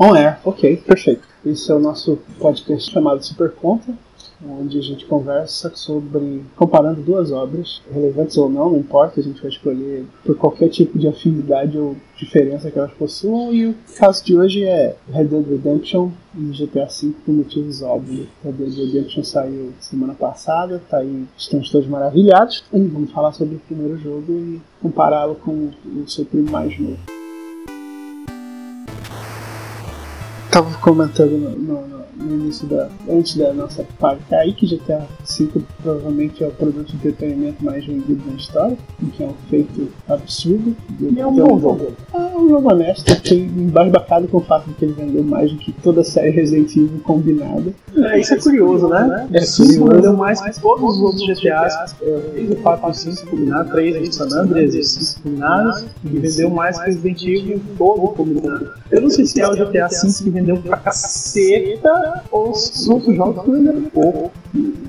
On Air, ok, perfeito. Esse é o nosso podcast chamado Super Conta, onde a gente conversa sobre comparando duas obras, relevantes ou não, não importa, a gente vai escolher por qualquer tipo de afinidade ou diferença que elas possuam. E o caso de hoje é Red Dead Redemption e GTA V por motivos óbvios. Red Dead Redemption saiu semana passada, tá aí, estamos todos maravilhados. E vamos falar sobre o primeiro jogo e compará-lo com o seu primo mais novo. Tava comentando no, no, no início da. antes da nossa parte aí que GTA V provavelmente é o produto de entretenimento mais vendido na história, que é um feito absurdo. E é um bom jogo. É um jogo honesto, fiquei embasbacado com o fato de que ele vendeu mais do que toda a série Resident Evil combinada. É, isso é curioso, né? É O cinco curioso. vendeu mais que todos os outros GTAs. É, 3 e 4 e 5 combinados, 3 de San Andreas e 5 combinados. E vendeu mais que Resident Evil todo combinado. Eu não sei se é o GTA V que vendeu pra caceta se os outros jogos que venderam pouco.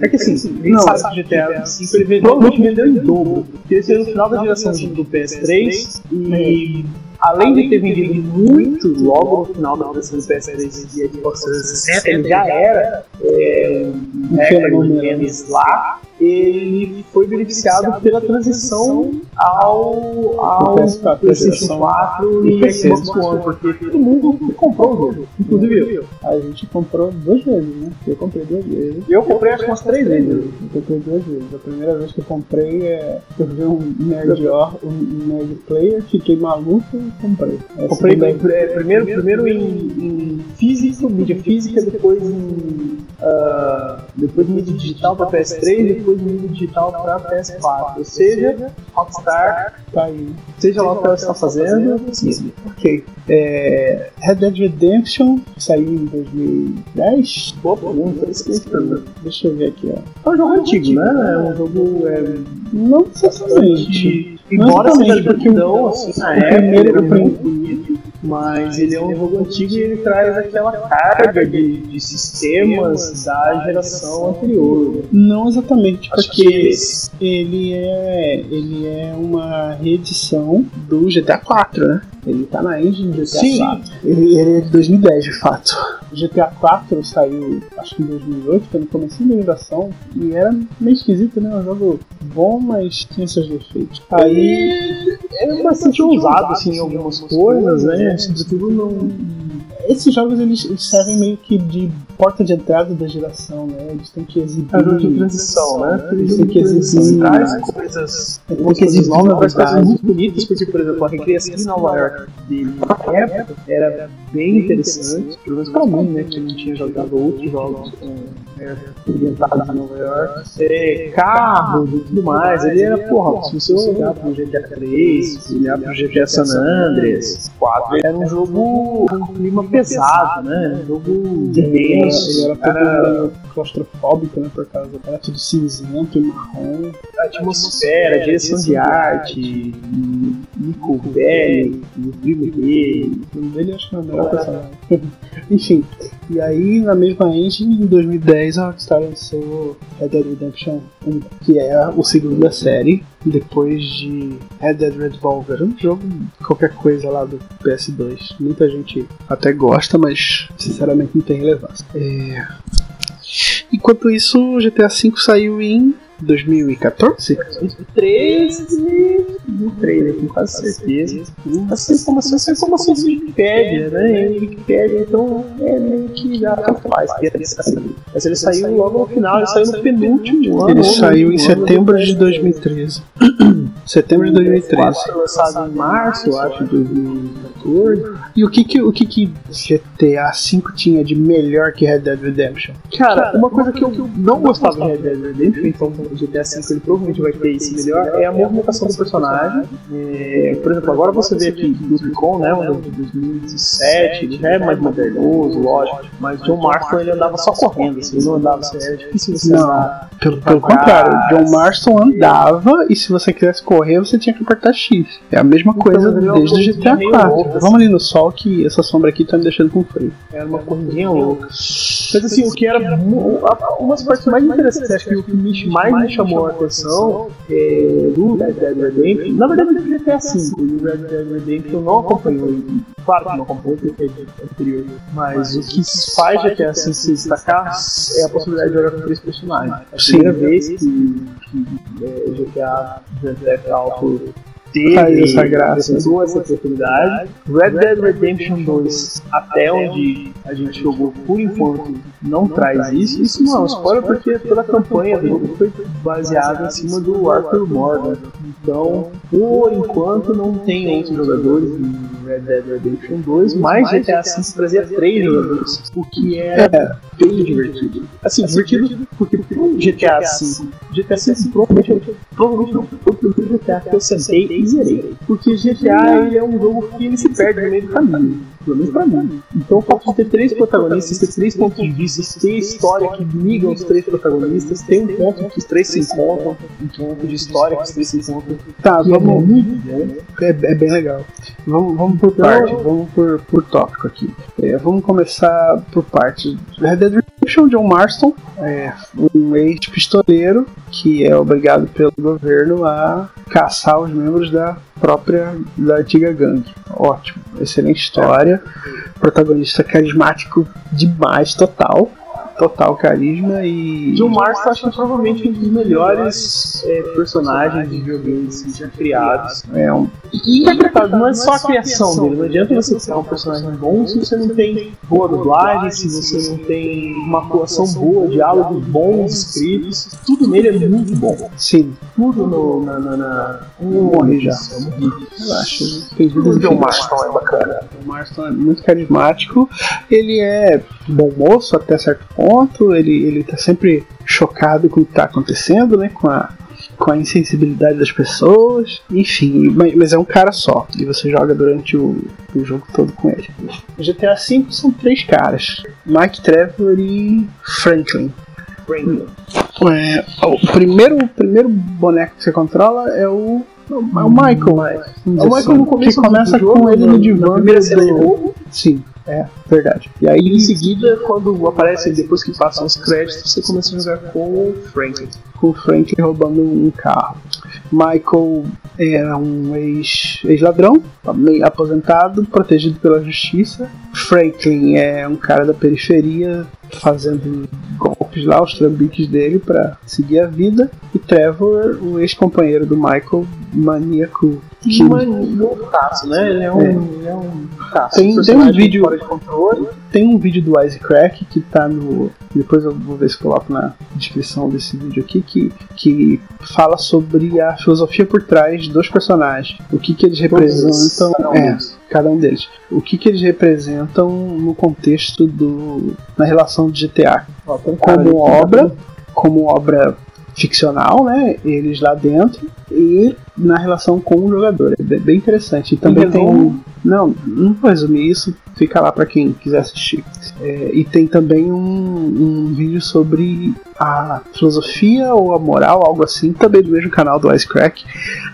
É que assim, gente Não. sabe que GTA V ele vendeu, provavelmente vendeu em dobro. Porque esse é no final da geração do PS3 e além de ter vendido muito logo no final da geração do PS3 e Xbox 360, ele já era é, um vendas lá. Ele foi beneficiado pela transição ao, ao Do PS4, PlayStation 4 e. Xbox One, porque todo mundo comprou o jogo, inclusive eu. A gente comprou duas vezes, né? Eu comprei duas vezes. Eu comprei acho que umas três vezes. Eu comprei duas vezes. A primeira vez que eu comprei, é, eu vi um nerd, or, um nerd player, fiquei maluco e comprei. Comprei é, primeiro, primeiro em, em físico, mídia física, depois em ah, depois mídia digital para PS3, depois mídia digital para PS4. Ou seja, Rockstar, tá aí. seja lá o que ela está fazendo. Ok. É, Red Dead Redemption saiu em 2010. Boa pergunta. Deixa eu ver aqui, ó. É um jogo antigo, né? É um jogo é, Não necessariamente. Embora seja porque grandão, assim, na o época, primeiro- é o prim- muito bonito, mas ele é um jogo antigo e ele traz aquela carga de, de sistemas da geração anterior. Não exatamente, porque que ele é ele é uma reedição do GTA 4, né? Ele tá na engine do GTA Sim. 4. Ele, ele é de 2010, de fato. O GTA 4 saiu, acho que em 2008, foi no começo da geração, e era meio esquisito, né? Um jogo bom, mas tinha seus defeitos. Aí, é bastante ousado assim, em algumas coisas, né? Sobretudo não. Esses jogos eles, eles servem meio que de porta de entrada da geração, né? Eles têm que exibir... É jogo de transição, né? Eles têm que exibir... Traz coisas. Tem que exibir novas, coisas muito bonitas, porque, por exemplo, a recriação de Nova York na época era bem interessante, pelo menos pra mim, né, que não tinha jogado outros jogos com é, ambientados em Nova York. É, carros e tudo mais, ele era, porra, se você olhar pro GTA 3, se olhar pro GTA San Andreas, 4, ele era um jogo com um clima pesado, né? Um jogo denso, ele era todo claustrofóbico, né? Por causa era tudo cinzento e marrom. atmosfera, direção de arte, Nico Belli, o primo dele. O nome dele acho que é o melhor personagem. Enfim, e aí na mesma engine, em 2010, a Rockstar lançou Red Dead Redemption 1, que é o segundo da série, depois de Red Dead Revolver, um jogo qualquer coisa lá do PS2. Muita gente até gosta, mas sinceramente não tem relevância. É... Enquanto isso, o GTA V saiu em 2014? 13, 13, com quase certeza. Essa informação, essa informação de Wikipédia, né? E Wikipédia, então, é meio que já tanto faz. Mas ele saiu logo no final, ele saiu no penúltimo ano. Ele saiu em setembro de 2013. setembro de 2013. Foi lançado em março, eu acho, de 2014. E o que que, o que que GTA V tinha de melhor que Red Dead Redemption? Cara, uma coisa que eu não gostava de Red Dead Redemption, então o GTA V ele provavelmente vai ter isso melhor, é a movimentação do personagem. É, por exemplo, agora você vê aqui o Recon, né, um de 2017, ele já é mais modernoso, lógico, mas John Marston ele andava só correndo, assim, ele não andava, assim, é difícil você Não. andar. Pelo, pelo contrário, John Marston andava e se você quisesse correr, você tinha que apertar X. É a mesma coisa é uma desde o GTA meio 4. louca, assim. Vamos ali no sol que essa sombra aqui tá me deixando com frio. Era uma corridinha louca. Mas assim, o que era. mu- a- Uma das partes mais interessantes, acho que o que me, mais me chamou a atenção é, do Red Dead Redemption. Na verdade, do GTA V e o Red Dead Redemption não acompanhou. Claro que não acompanhou, porque é anterior. Mas o que faz GTA V se destacar é a possibilidade de jogar com três personagens. É a primeira vez que, que é, GTA Grand Theft Auto teve essa graça. apresentou essa oportunidade. Red Dead Redemption 2, até onde a gente jogou por enquanto, não traz isso. Isso não é um spoiler porque toda a campanha do jogo foi baseada em cima do Arthur Morgan. Então, por enquanto, não tem outros jogadores em Red Dead Redemption 2, mas GTA V trazia três jogadores, o que é bem divertido. Assim, divertido porque pro GTA V, GTA V provavelmente, provavelmente não foi o primeiro GTA que eu sentei e zerei. Porque GTA ele é um jogo que ele se perde no meio do caminho. Pelo menos pra mim. Então o fato de ter três protagonistas, ter três pontos de vista, ter história que liga os três protagonistas, tem um ponto que os três se encontram, um ponto de história que os três se encontram. Tá, é vamos. É, é bem legal. Vamos, vamos por Então- parte, vamos por, por tópico aqui. É, vamos começar por parte. Red Dead Redemption, John Marston, é um ex-pistoleiro que é obrigado pelo governo a caçar os membros da própria, da antiga gangue. Ótimo, excelente história. Protagonista carismático demais, total. Total carisma e. John Marston acho que é provavelmente um dos melhores é, personagens de videogames já criados. É um E interpretado, não é só a criação dele, não adianta você criar um personagem bom se você não tem boa dublagem, se você não tem uma atuação boa, diálogos bons escritos, tudo nele é muito bom. Sim, Tudo no, na, na, na... já. Eu perdido Tudo de John Marston é bacana. O Marston é muito carismático, ele é bom moço até certo ponto, ele, ele tá sempre chocado com o que tá acontecendo, né? Com a, com a insensibilidade das pessoas, enfim, mas, mas é um cara só, e você joga durante o, o jogo todo com ele. O GTA V são três caras: Mike Trevor e Franklin. Franklin. É, o, primeiro, o primeiro boneco que você controla é o, é o Michael. É o Michael no começo que começa do jogo, com ele no divã na primeira do- cena de novo. Sim, é verdade. E aí em seguida, quando aparece, depois que passam os créditos, você começa a jogar com o Franklin. com o Frank roubando um carro. Michael era um ex- ex-ladrão, meio aposentado, protegido pela justiça. Franklin é um cara da periferia fazendo golpes lá, os trambiques dele para seguir a vida. E Trevor, o ex-companheiro do Michael, maníaco. Que loucaço, né? Ele é um. É. Ele é um caço. Tem- tem um vídeo-. Tem um vídeo do Wisecrack que tá no. Depois eu vou ver se coloco na descrição desse vídeo aqui, que, que fala sobre a filosofia por trás dos personagens. O que, que eles representam. Cada um é, deles. cada um deles. O que, que eles representam no contexto do. na relação de GTA. Ó, tem Como tá obra, como obra ficcional, né? Eles lá dentro e na relação com o jogador. É bem- interessante. E também tem resumo? um. Não, não vou resumir isso, fica lá pra quem quiser assistir. É, e tem também um, um vídeo sobre a filosofia ou a moral, algo assim, também do mesmo canal do Icecrack,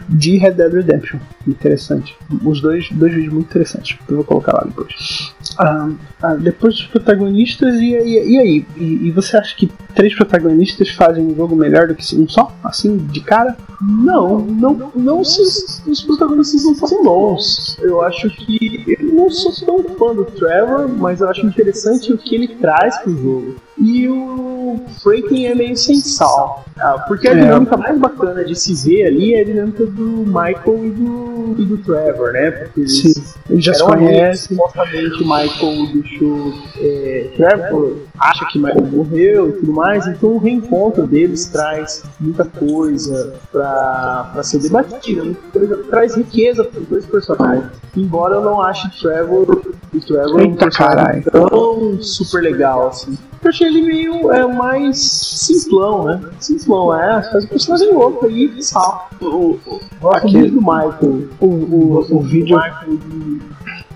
de Red Dead Redemption. Interessante. Os dois, dois vídeos muito interessantes. Eu vou colocar lá depois. Ah, ah, depois dos protagonistas, e, e, e aí? E, e você acha que três protagonistas fazem um jogo melhor do que um só? Assim, de cara? Não, não, não se os, os protagonistas não fossem bons. Eu acho que. Eu não sou tão fã do Trevor, mas eu acho interessante o que ele traz pro jogo. E o Franklin é meio sem sal. Ah, porque a É. dinâmica mais bacana de se ver ali é a dinâmica do Michael e do, e do Trevor, né? Porque eles Sim, ele já se eram amigos, conhece. Supostamente o Michael deixou. É, Trevor acha que Michael morreu e tudo mais, então o reencontro deles traz muita coisa pra, pra ser debatida, coisa, traz riqueza para os dois personagens. Embora eu não ache Trevor, o Trevor um Eita, personagem tão super legal assim. Eu achei ele meio é, mais simplão, né? Simplão, é, faz um personagem louco aí, sal. Gosto Aquele- do Michael. O, o, o vídeo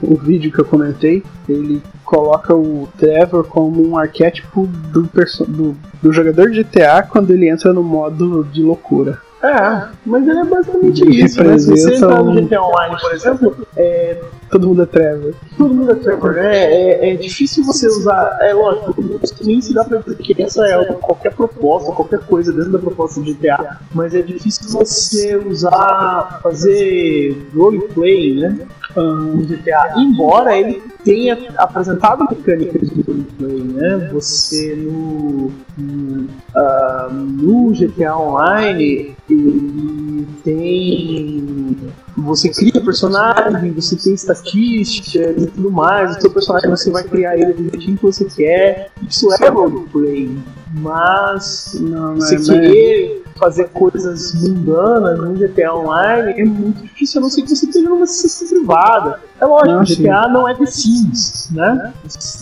o vídeo que eu comentei, ele coloca o Trevor como um arquétipo do, do, do jogador de GTA quando ele entra no modo de loucura. É, mas ele é basicamente isso, né? Se você entrar no um- GTA Online, por exemplo, é, todo mundo é Trevor. Todo mundo é Trevor, né? É, é difícil você usar. É lógico, nem se dá pra dizer que essa é qualquer proposta, qualquer coisa dentro da proposta de GTA. Mas é difícil você usar, fazer roleplay, né? no GTA. Embora ele tenha apresentado mecânicas de roleplay, né? Você no, no, uh, no GTA Online ele tem você cria personagem, você tem estatísticas e tudo mais, o seu personagem você vai criar ele do jeitinho que você quer. Isso é roleplay. Mas Não, você mas- querer fazer coisas mundanas no GTA Online é muito difícil, a não ser que você esteja numa sessão privada. É lógico, Não, sim. GTA não é The Sims, né?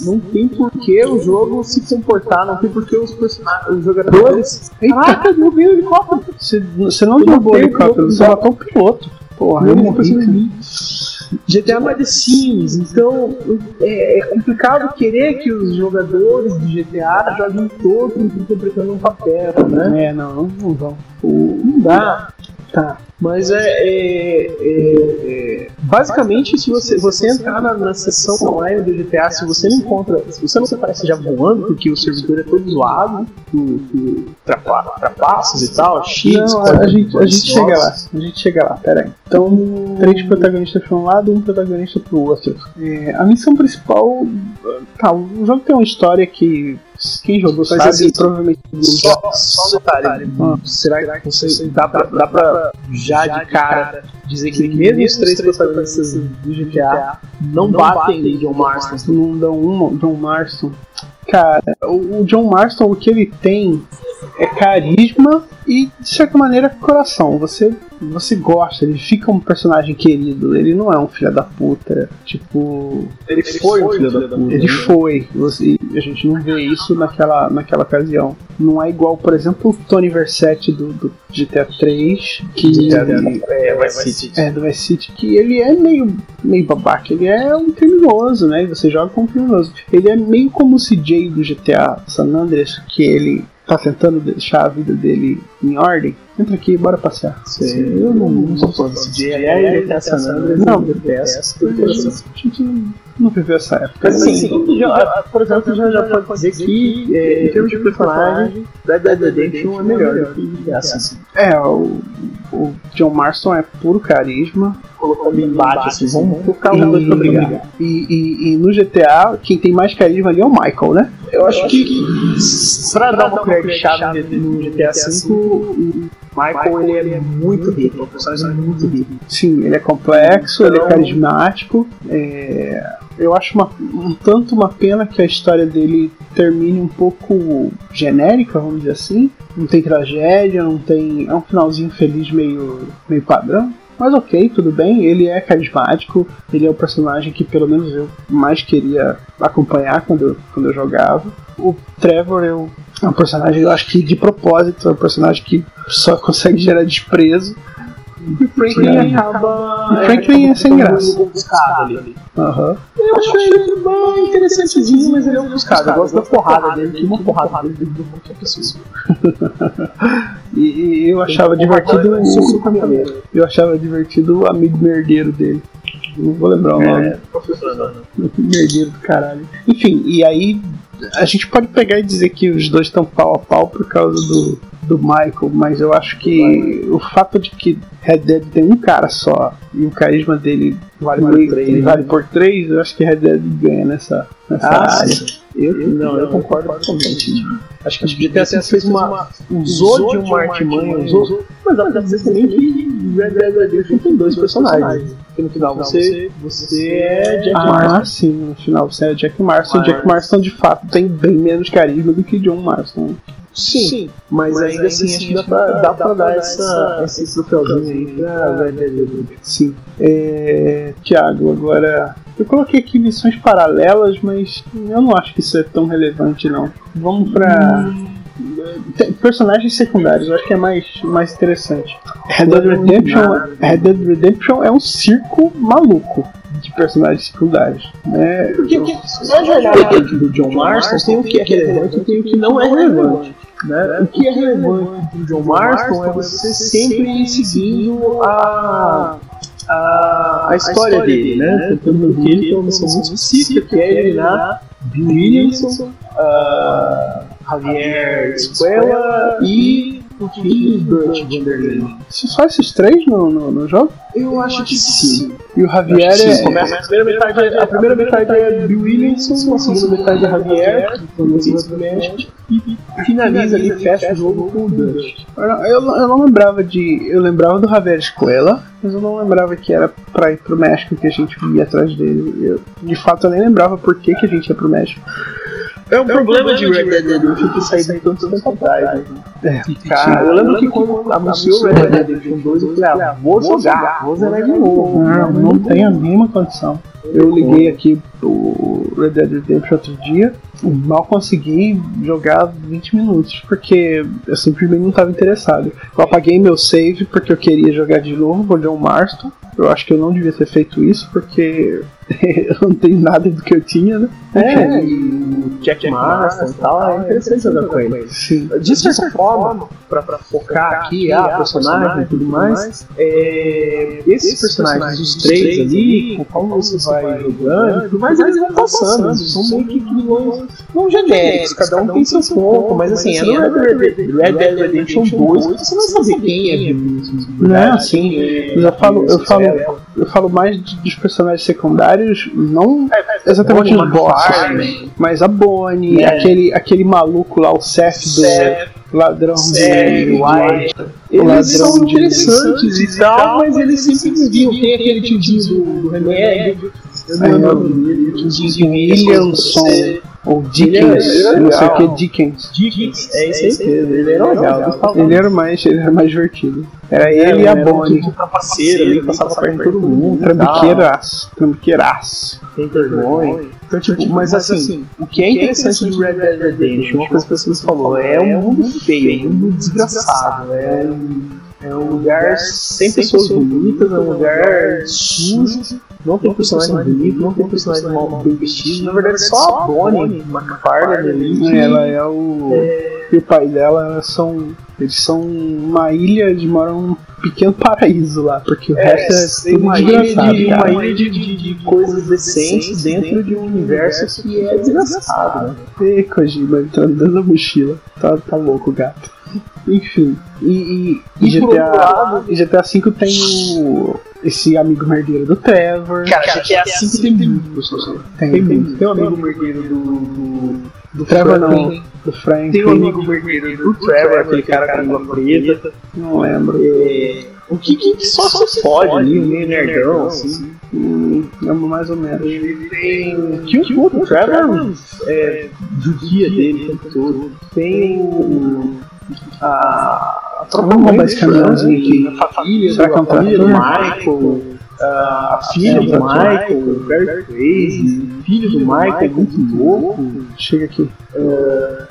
Não tem por que o jogo se comportar, não tem por que os, os jogadores. Caraca, eu vi o helicóptero! Você, você não derrubou o helicóptero, você matou o piloto. Porra, eu morri. morri. GTA não é The Sims, então é, é complicado querer que os jogadores de GTA joguem todos interpretando um papel, né? É, não, não, não vão. Não dá. Tá. Mas é, é- é- é- basicamente se você, você entrar na, na sessão online do GTA, se você não encontra, se você não se aparece já voando, porque o servidor é todo zoado, com, com trapa- trapaças e tal, cheats, Não, a gente, a gente chega lá. A gente chega lá, pera aí. Então, três protagonistas para um lado e um protagonista para o outro. É, a missão principal. Tá, o jogo tem uma história que. Quem jogou Mas sabe, assim, provavelmente. Só, só um detalhe. Ah. Será que você dá pra, dá pra já de cara dizer que mesmo os três protagonistas do GTA não batem em John Marston? Não dão um John Marston. Cara, o John Marston, o que ele tem é carisma e, de certa maneira, coração. Você, você gosta, ele fica um personagem querido. Ele não é um filho da puta. Tipo. Ele foi um filho da puta. Ele foi, você, a gente não vê isso naquela, naquela ocasião. Não é igual, por exemplo, o Tony Versetti do, do GTA 3, que É, Vice City. é do Vice City, que ele é meio, meio babaca, ele é um criminoso, né? E você joga como criminoso. Ele é meio como o CJ do GTA San Andreas, que ele tá tentando deixar a vida dele em ordem. Entra aqui, bora passear. Eu não, não sou fã desse dia. Aliás, GTA San Andreas Não, não detesto. A gente não- viveu essa época. Mas assim, já, por exemplo, já, já pode dizer que, é, em termos de personagem, Red Dead Redemption é melhor do que GTA V. É, o, o John Marston é puro carisma. Colocando embate, assim, vamos colocar os dois pra brigar. E- e no GTA, quem tem mais carisma ali é o Michael, né? Eu acho que, pra dar uma colher de chave no GTA V, o Michael ele é muito rico, o personagem é muito rico. Sim, ele é complexo, ele é carismático. é, eu acho uma- um tanto uma pena que a história dele termine um pouco genérica, vamos dizer assim. Não tem tragédia, não tem. É um finalzinho feliz meio, meio padrão. Mas ok, tudo bem, ele é carismático, ele é o personagem que pelo menos eu mais queria acompanhar quando eu, quando eu jogava. O Trevor é um personagem, eu acho que de propósito, é um personagem que só consegue gerar desprezo. E o Franklin acaba. O Franklin é sem graça. Aham. Eu acho ele bem interessantezinho, mas ele é ofuscado. Eu gosto da porrada dele, que uma porrada dele deu qualquer pessoa. E, e eu achava divertido. Eu achava divertido o amigo merdeiro dele. Não vou lembrar o nome. É. Merdeiro do caralho. Enfim, e aí a gente pode pegar e dizer que os dois estão pau a pau por causa do, do Michael, mas eu acho que o fato de que Red Dead tem um cara só e o carisma dele Vale por três, vale por três, eu acho que Red Dead ganha nessa, nessa Ah, área. Eu, não, eu concordo totalmente. Acho que o GTA V fez uma. usou de uma artimanha, usou. Mas dá pra dizer também que Red Dead Redemption tem dois personagens. Porque no final você, você é Jack Ah, Marston. sim, no final você é Jack Marston. Jack Marston de fato tem bem menos carisma do que John Marston. Sim, mas, ainda assim acho que dá pra, dá pra dar essa, esse troféuzinho aí pra Redemption. Sim. É, Tiago, agora. Eu coloquei aqui missões paralelas, mas eu não acho que isso é tão relevante, não. Vamos pra. Tem personagens secundários, eu acho que é mais, mais interessante. Red Dead Redemption, Red Dead Redemption é um circo maluco de personagens secundários. Né? Porque na jornada do John Marston tem o que é relevante e tem o que não é relevante. Né? O que é relevante do John Marston é você sempre ir seguindo a, a, a história dele, né? Tentando que ele tem uma missão muito específica, que é eliminar Bill Williamson, uh, Javier Escuela e o filho do Vanderlei. Só esses três no, no, no jogo? Eu acho que sim. E o Javier é. começa a primeira metade, a primeira metade é Bill Williamson, a segunda metade é Javier, e finaliza ali, fecha o jogo com o Dutch. Eu, eu não lembrava de. Eu lembrava do Javier Escuela, mas eu não lembrava que era pra ir pro México que a gente ia atrás dele. Eu, de fato, eu nem lembrava por que, que a gente ia pro México. É um problema de Red Dead Redemption ter saído tanto tempo atrás, né? É, Cara, eu lembro que quando anunciou o Red Dead Redemption 2, eu falei, ah, vou jogar, vou zerar de novo. Não, não tem a mínima condição. Eu liguei aqui o Red Dead Redemption outro dia, mal consegui jogar 20 minutos, porque eu simplesmente não estava interessado. Eu apaguei meu save porque eu queria jogar de novo, vou John Marston. Eu acho que eu não devia ter feito isso, porque eu não tenho nada do que eu tinha, né? É, e Jack Marston e tal, é interessante jogar com ele. Sim. De certa forma, pra, pra focar aqui, a personagem e tudo mais, é, esses personagens, os três ali, conforme você vai jogando, tudo mais eles vão passando, eles são meio que vilões não genéricos, cada um tem seu ponto, mas assim, é no Red Dead, Red Dead Redemption 2 que você vai saber quem é. Não é assim. Eu já falo, eu falo, eu falo mais dos personagens secundários, não exatamente os bosses, mas a Bonnie, É. aquele, aquele maluco lá, o Seth do Seth, ladrão Seth, de White. Eles ladrão são interessantes e tal, mas eles sempre desviam. Tem aquele tiozinho do, do remédio, eu não É, lembro o nome dele, o tiozinho Williamson ou Ele é- Dickens, ele é não sei o que, legal. Dickens. Dickens, é isso aí mesmo, ele era legal. Ele era mais, ele era mais divertido. Era ele e a Bonnie. Um trapaceiro ali, passava perto de todo mundo. Trambiqueiraço, trambiqueiraço. Tem vergonha. Então, tipo, mas assim, o que é interessante do Red Dead Redemption, uma coisa que você falou, é um mundo feio, é um mundo desgraçado. É um, é um lugar sem pessoas bonitas, é um lugar sujo. Não tem personagem bonito, não tem personagem mal bem vestido. Na verdade, só a Bonnie McFarlane ali. que- Ela é o. E o pai dela são. Eles são uma ilha, eles moram num pequeno paraíso lá, porque o É, resto é tem tudo uma ilha, desgraçado. de, cara. uma ilha de, de, de coisas decentes dentro de um universo que é desgraçado, né? Ê, Kojima, ele tá dando a mochila. Tá, tá louco o gato. Enfim. E, e, e E GTA, lado- e GTA V tem o. Esse amigo merdeiro do Trevor. Cara, GTA V tem muito personagem. tem, Tem tem, muito. Tem um amigo merdeiro do. do, do Trevor não, do Frank. Tem um amigo merdeiro do Trevor, aquele cara com a língua preta. Não lembro. É, o que, que só se pode ali, meio nerdão, assim. Hum, lembro mais ou menos. Ele tem. Que o outro Trevor é, judia dele o tempo todo. Tem o. A, tropa esse do caminhãozinho Franklin, aqui. A família, Será que é um? Michael. A filha do Michael, Barry Crazy, filho do Michael é muito louco. Chega aqui. É,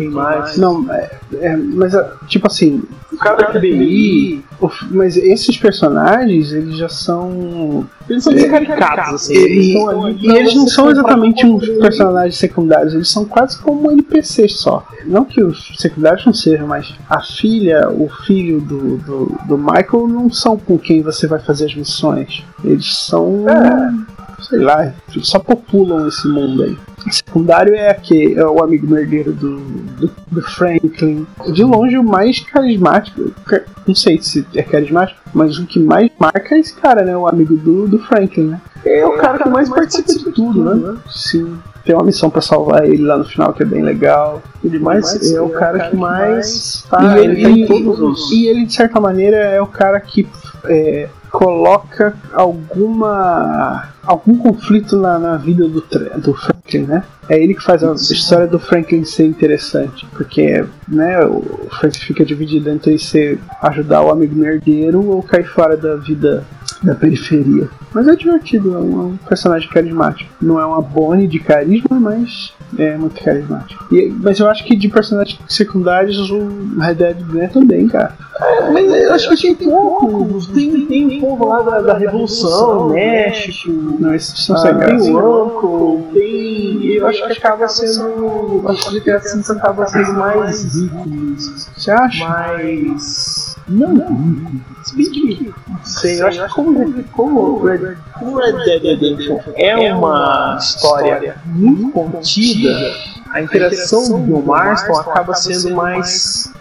quem mais? Não, é, é, mas é, tipo assim, O cara da FBI. mas esses personagens, eles já são. Eles são bem caricatos, assim. Eles E, ali e eles não são exatamente um uns personagens secundários, eles são quase como NPCs só. Não que os secundários não sejam, mas a filha, o filho do, do, do Michael não são com quem você vai fazer as missões. Eles são. Sei lá, só populam esse mundo aí. O secundário é aquele, é o amigo merdeiro do, do, do Franklin. De longe o mais carismático. ca- Não sei se é carismático, mas o que mais marca é esse cara, né? O amigo do, do Franklin, né? É o cara que mais participa de tudo, né? Sim. Tem uma missão pra salvar ele lá no final que é bem legal. Ele mais é o cara que mais tá, e, ele ele, tá e- e ele, de certa maneira, é o cara que é, coloca alguma algum conflito na, na vida do, do Franklin, né? É ele que faz a história do Franklin ser interessante, porque né, o Franklin fica dividido entre ser ajudar o amigo merdeiro ou cair fora da vida da periferia. Mas é divertido, é um, é um personagem carismático. Não é uma Bonnie de carisma, mas é muito carismático. E- mas eu acho que de personagens secundários o Red Dead ganha também, cara. Mas eu acho que tem poucos. Tem, tem um povo lá da, da Revolução, México. Não, esses são Ah, sem tem graça. o Uncle, tem. Eu acho que acaba sendo. Acho que V acaba sendo mais rico. Você acha? mais. Não, se bem que. Não sei, eu acho que como, como, Red, como Red Dead Redemption é uma história muito contida, a interação do Marston acaba sendo mais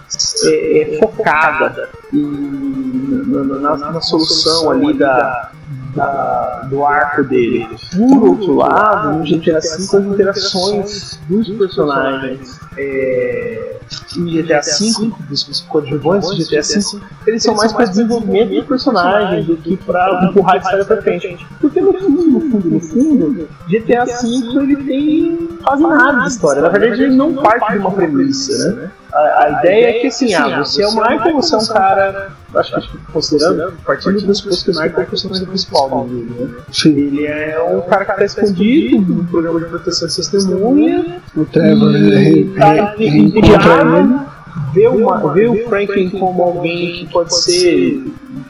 é, é, focada e na, na, na, solução ali da, da, do arco dele. Por outro lado, no GTA V, as interações dos personagens é, GTA V, dos coadjuvantes de GTA V, eles são mais para desenvolvimento do personagem do que para empurrar a história para frente. Porque no fundo, no fundo, no fundo, GTA V ele tem quase nada de história. Na verdade, ele não parte de uma premissa, né? A, a, ideia é que assim, ah, você é o Michael, você é um cara. Acho que considerando, partindo do suposto que o Michael é o personagem principal do né? Ele é um cara que está escondido no programa de proteção de testemunha. O Trevor reencontra ele. Vê, uma, vê o Franklin como alguém que pode ser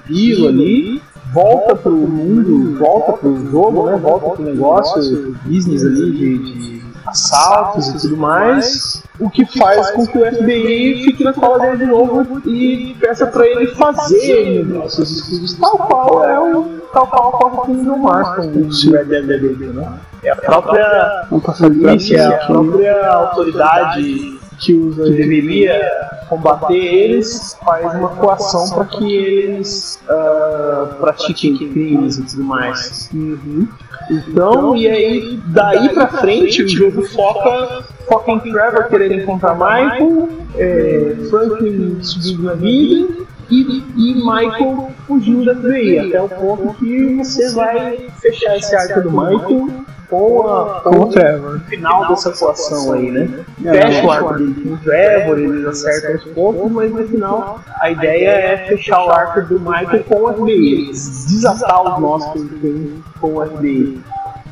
vivo ali, volta pro mundo, volta pro jogo, né? Volta pro negócio, business ali de assaltos e tudo mais o que faz com que o FBI fique na cola dele de novo e peça para ele fazer negócios exclusivos, tal qual é o tal qual ocorre com o Marston no Red Dead Redemption, né? É a própria polícia, a própria autoridade que, usa, que deveria combater eles faz uma coação para que eles uh, pratiquem crimes e tudo mais. Uhum. Então, e aí, daí pra frente, o jogo foca, foca em Trevor querer encontrar Michael, é, Franklin subindo na vida e, e Michael fugindo da FBI, até o ponto que você vai fechar esse arco do Michael com, a, com, o Trevor. No final dessa atuação aí, né? Fecha o arco dele com o Trevor, eles acertam os pontos, mas no final a ideia é fechar o arco do Michael com o FBI, desatar os nós que ele tem com o FBI.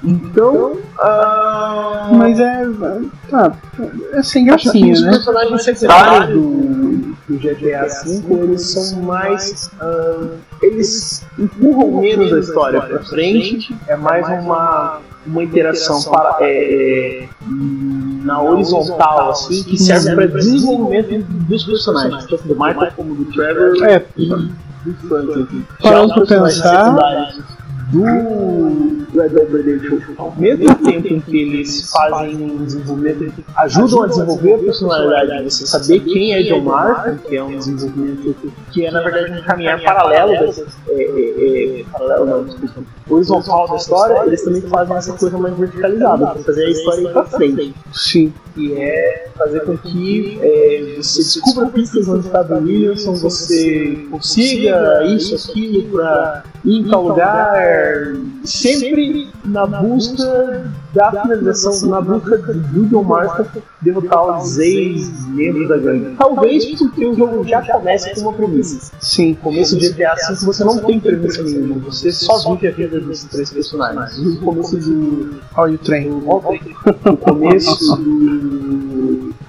Então. Uh... Mas é. Tá. É sem gracinha, né? Os personagens secundários do, do GTA V eles são mais. Uh, eles empurram menos a história pra frente. É mais uma, uma interação para, é, é, na horizontal, assim, que serve para desenvolvimento dos personagens, tanto do Michael como do Trevor. É, e do Frank. Parando pra pensar do Red Dead Redemption, ao mesmo tempo em que eles fazem um desenvolvimento, ajudam a desenvolver a personalidade de você saber quem é John Marston, que é um desenvolvimento que é na verdade um caminhar paralelo, é, é, é, paralelo não, desculpa, horizontal da história, eles também fazem essa coisa mais verticalizada, para fazer a história ir para frente. Sim. Que é fazer com que é, você descubra pistas onde está o Williamson, você consiga isso, aquilo, para ir em tal lugar sempre na busca da finalização, na busca de John Marston derrotar os ex-membros da gangue. Talvez porque o jogo já comece com uma premissa. Sim. Começo de GTA V você não tem premissa nenhuma, você só vive a vida desses três personagens. No começo do. How you train? No começo do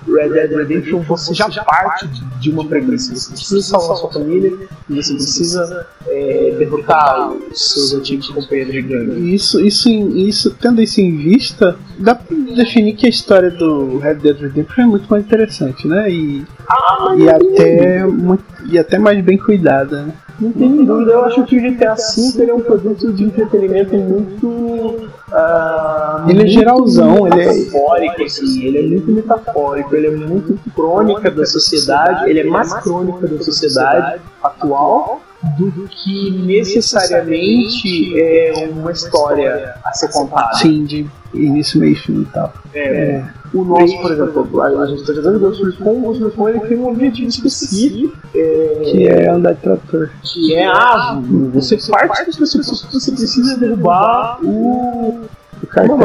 Red Dead Redemption você já parte de uma premissa. Você precisa salvar sua família e você precisa é, derrotar os seus antigos companheiros de gangue. Isso, isso, isso, tendo isso em vista, dá pra definir que a história do Red Dead Redemption é muito mais interessante, né? E, ah, e, até, muito, e até mais bem cuidada, né? Não tem dúvida, eu acho que o GTA V é um produto de entretenimento muito. Uh, ele é geralzão, ele é. Metafórico, assim, ele é muito metafórico, ele é muito crônica da sociedade, ele é mais crônica da sociedade atual do que necessariamente é uma história a ser contada. Sim, de início, meio fim e tal. É, é. O nosso, por exemplo, a gente está jogando Ghost Recon, o Ghost Recon ele tem um objetivo específico, é, que é andar de trator. Que é asa. Você parte das pessoas que você precisa derrubar o. O cartel.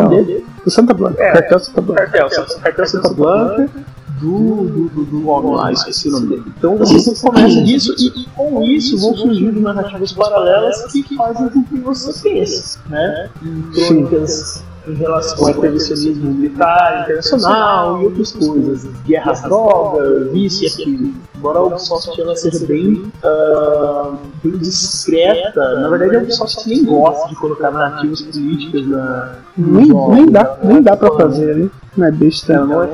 O Santa Blanca. É, cartel Santa Blanca. Cartel, cartel Santa Blanca do, do, do, do homem lá, esqueci o nome dele. Então você começa isso e, e, com isso vão surgindo narrativas paralelas que fazem com que você pense, né? Em crônicas em relação ao intervencionismo militar internacional e outras coisas, guerras drogas, vício e aquilo. Embora a Ubisoft ela seja bem, uh, bem discreta, na verdade a Ubisoft nem gosta de colocar narrativas políticas na. Nem, nem dá, nem dá pra fazer ali. Não é besta. Não, não é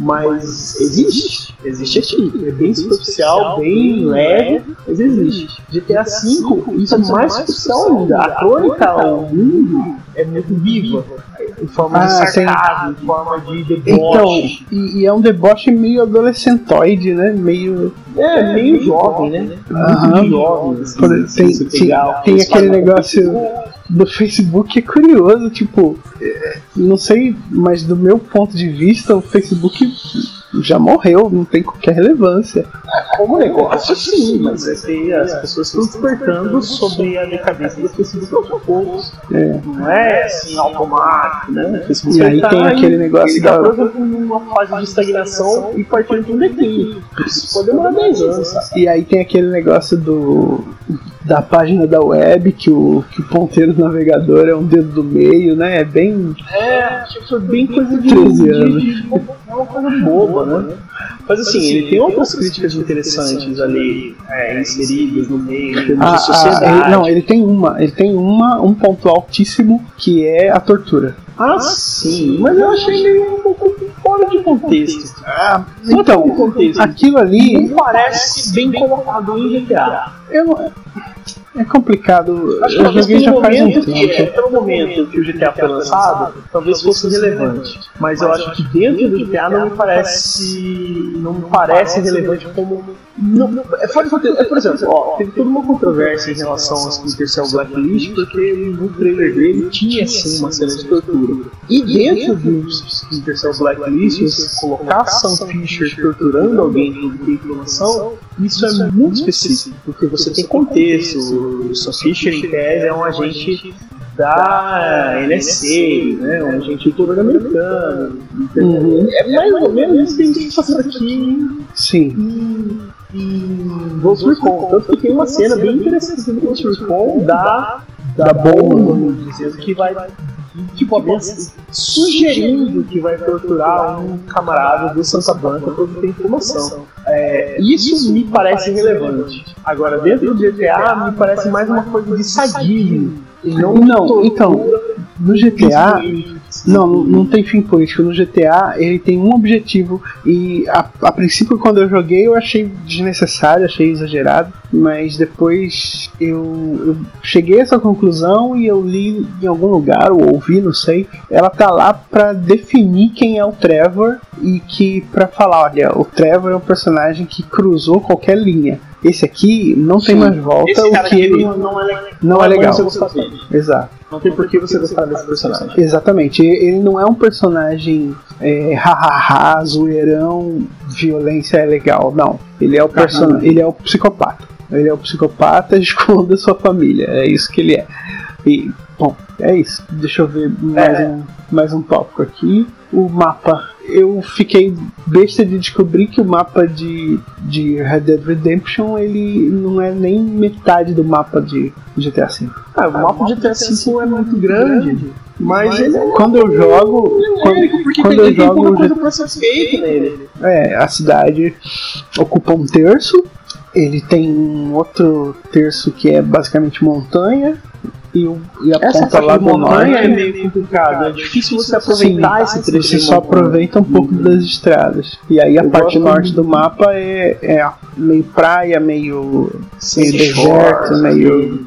Mas existe. Existe aqui. É bem superficial, bem leve, mas existe. GTA V, isso é mais superficial ainda. A crônica ao mundo é muito viva. Em forma Ah, de sarcasmo, em forma de Então, deboche. e, e é um deboche meio adolescentoide, né? Meio. é, meio jovem, né? Aham. Muito jovem. assim, tem- tem- o tem aquele negócio- do Facebook é curioso, tipo, é, não sei, mas do meu ponto de vista, o Facebook já morreu, não tem qualquer relevância. Como negócio, sim, mas é que as pessoas estão despertando sobre a decadência do Facebook aos poucos. É. Não é assim automático, né? E aí tá tem aquele negócio ele tá, da- exemplo, numa fase de estagnação e partindo para um declínio. Isso pode demorar 10 anos, sabe? E aí tem aquele negócio do da página da web que o, que o ponteiro do navegador é um dedo do meio, né? É bem. É, tipo, bem coisa de, 13 de, anos. de, de é uma coisa boba, né? Mas assim, ele tem outras críticas interessantes ali é, inseridas no meio, termos Ah, de ah, sociedade. ele- não, ele tem uma, ele tem uma, um ponto altíssimo que é a tortura. Ah, sim, mas eu achei meio um pouco fora de contexto. Ah, de então, contexto. aquilo ali Não parece bem colocado em GTA. eu não- é complicado. Acho que Eu talvez joguei já faz um momento que, é, tempo. pelo momento que o GTA foi lançado, talvez fosse relevante. Mas eu acho que dentro do GTA não me parece. não me parece relevante como. Não, não- é fora de contexto. É, por exemplo, ó, teve toda uma controvérsia em relação ao Splinter Cell Blacklist, porque no trailer dele tinha sim uma cena de tortura. E dentro do Splinter Blacklist, você colocar Sam Fisher torturando alguém que tem informação, isso é muito específico, porque você tem contexto. O Sam Fisher, em tese, é um agente da NSA, né? um agente do governo americano. Uhum. É mais ou menos isso que a gente fazendo aqui Sim. em Ghost Recon. Tanto que tem uma cena bem interessante no Ghost Recon da, da bomba, dizendo que vai. Tipo, a bomba sugerindo que vai torturar um camarada do Santa Blanca por ter informação. É, isso me parece relevante. Agora, dentro do GTA, me parece mais uma coisa de sadismo. Não, Não, então, no GTA, não, não tem fim político. No GTA ele tem um objetivo e a, a princípio quando eu joguei eu achei desnecessário, achei exagerado, mas depois eu, eu cheguei a essa conclusão e eu li em algum lugar ou ouvi, não sei. Ela tá lá pra definir quem é o Trevor e que pra falar, olha, o Trevor é um personagem que cruzou qualquer linha. Esse aqui não tem Sim. mais volta, Esse o que ele não, é, não é bom legal. Exato. Não tem por que você gostar desse personagem. Exatamente, ele não é um personagem é, hahaha, zoeirão, violência é legal, não. Ele é o person... ele é o psicopata. Ele é o psicopata esconda sua família, é isso que ele é. E, bom, é isso. Deixa eu ver mais, É. um, mais um tópico aqui. O mapa. Eu fiquei besta de descobrir que o mapa de, de Red Dead Redemption ele não é nem metade do mapa de GTA V. Ah, o mapa de GTA V é muito grande, mas ele é Quando eu jogo, quando, genérico, quando tem, eu pouca jogo coisa pra ser nele. É, a cidade ocupa um terço, ele tem um outro terço que é basicamente montanha, e, o- e a Essa ponta lá do montanha é meio complicado, é difícil você aproveitar esse trecho você só montanha. aproveita um pouco das estradas. E aí a Eu parte norte do mapa é, é meio praia, meio, meio deserto, meio.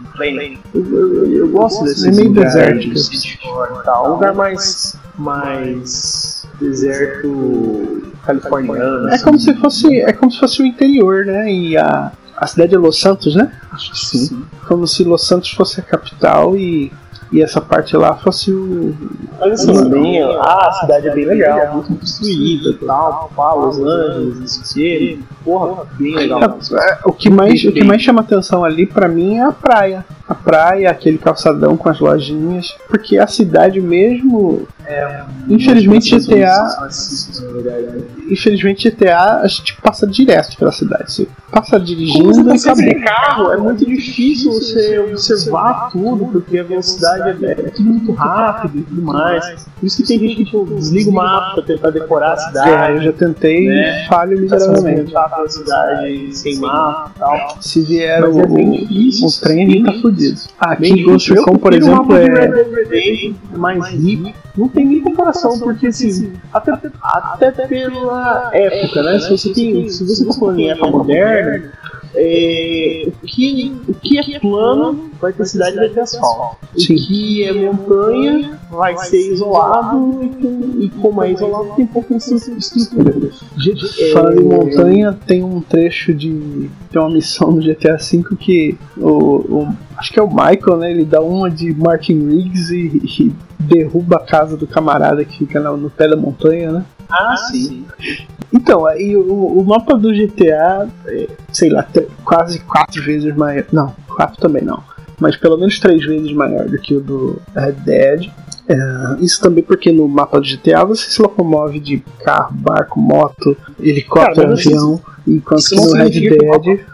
Eu, eu- eu gosto desse meio lugar desértico. de City Shore tal. Um lugar mais. mais. deserto californiano. É assim. como se fosse. É como se fosse o interior, né? E a, a cidade é Los Santos, né? Acho que sim. Como se Los Santos fosse a capital e, e essa parte lá fosse o. Mas assim, Sim. bem, ah, a cidade é bem legal, muito construída e tal, pá, Los Angeles, isso aqui, porra, bem legal. É, O que mais, o que mais chama atenção ali pra mim é a praia. A praia, aquele calçadão com as lojinhas, porque a cidade mesmo, infelizmente GTA, infelizmente GTA a gente passa direto pela cidade. Você passa Como dirigindo você e tá acabou. de carro, é muito difícil você observar tudo, porque a velocidade é, é tudo muito rápido e tudo mais. Por isso que tem gente que tipo, desliga o mapa pra tentar decorar a É, eu cidade, já tentei né? e falho se miseravelmente. cidade sem mapa tal. Se vier o, é o trem, tá Tem Aqui Bem em Ghost. Recon, por exemplo, é. Redemption mais rico. Não tem nem comparação, porque assim, até, até pela época, né? Se você tem. Se você falando em época moderna, é, o, que, o que é plano vai ter cidade vai ter asfalto. Sim. O que é montanha vai ser isolado e, com- e como é isolado tem pouca estrutura. Falando em montanha, tem um trecho de. Tem uma missão no GTA V que o, o- Acho que é o Michael, né? Ele dá uma de Martin Riggs e, e derruba a casa do camarada que fica no, no pé da montanha, né? Ah, sim. Então, aí o, o mapa do GTA, é, sei lá, quase quatro vezes maior. Não, quatro também não. Mas pelo menos três vezes maior do que o do Red Dead. É, isso também porque no mapa do GTA você se locomove de carro, barco, moto, helicóptero, Cara, avião. Enquanto no Red Dead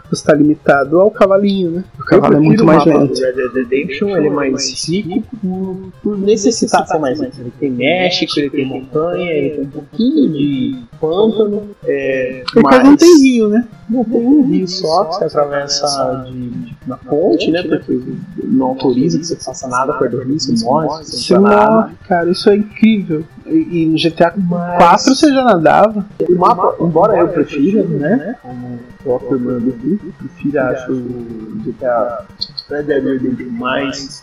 você está limitado ao cavalinho, né? O cavalo é muito mais lento. Red Dead Redemption, ele é mais rico por, por necessitar ser mais lento. Ele tem México, ele tem montanha, ele tem um pouquinho de pântano. É, quase não tem rio, né? Não tem um rio só que você atravessa de, de- na ponte, né? Porque não autoriza que você faça nada perto do rio, você morre, você Você não cara, isso é incrível. E, e no GTA Mas- 4 você já nadava. O mapa, embora eu prefira, né? Como próprio do prefiro acho o GTA Redemption mais.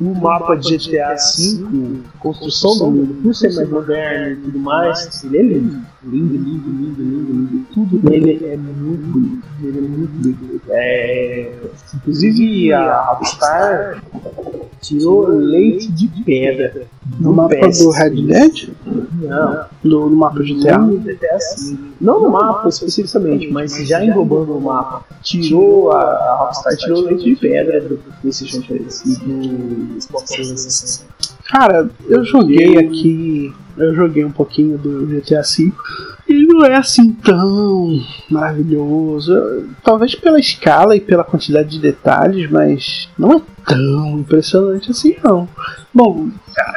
O mapa de GTA V, construção do mundo, por ser mais moderno e tudo mais, ele é lindo. Lindo, lindo, lindo, lindo, lindo. Tudo nele é muito bonito. Ele é muito bonito. É, inclusive a Rockstar tirou leite de pedra. No mapa PS. do Red Dead? Não, No, no mapa GTA? no GTA V. Não no mapa especificamente, mas já englobando o mapa. Tirou a, a Rockstar tirou leite de pedra do PlayStation 3 e do Xbox 360. Cara, eu joguei aqui. Eu joguei um pouquinho do GTA V. E não é assim tão maravilhoso. Talvez pela escala e pela quantidade de detalhes, mas não é tão impressionante assim não. Bom,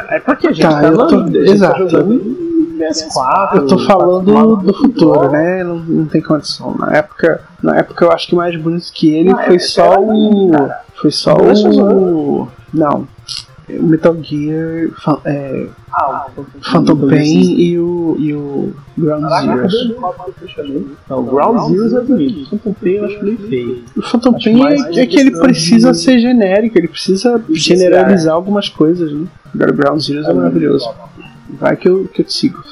É porque a gente Tá, tá, eu tô- gente exato. tá PS4. eu tô falando tá do futuro, né? Não, não tem condição. Na época, na época eu acho que mais bonito que ele Ah, foi é, só o. Foi só Não é só o. Não. O Metal Gear é, Ah, o Phantom Pain e o, e o Ground Zeroes. Não, o Ground Zeroes é bonito. O Phantom Pain eu acho meio feio. O Phantom Acho Pain é, é que ele precisa de- ser genérico, ele precisa generalizar algumas coisas, né? Agora o Ground Zeroes é maravilhoso. Vai que eu, que eu te sigo.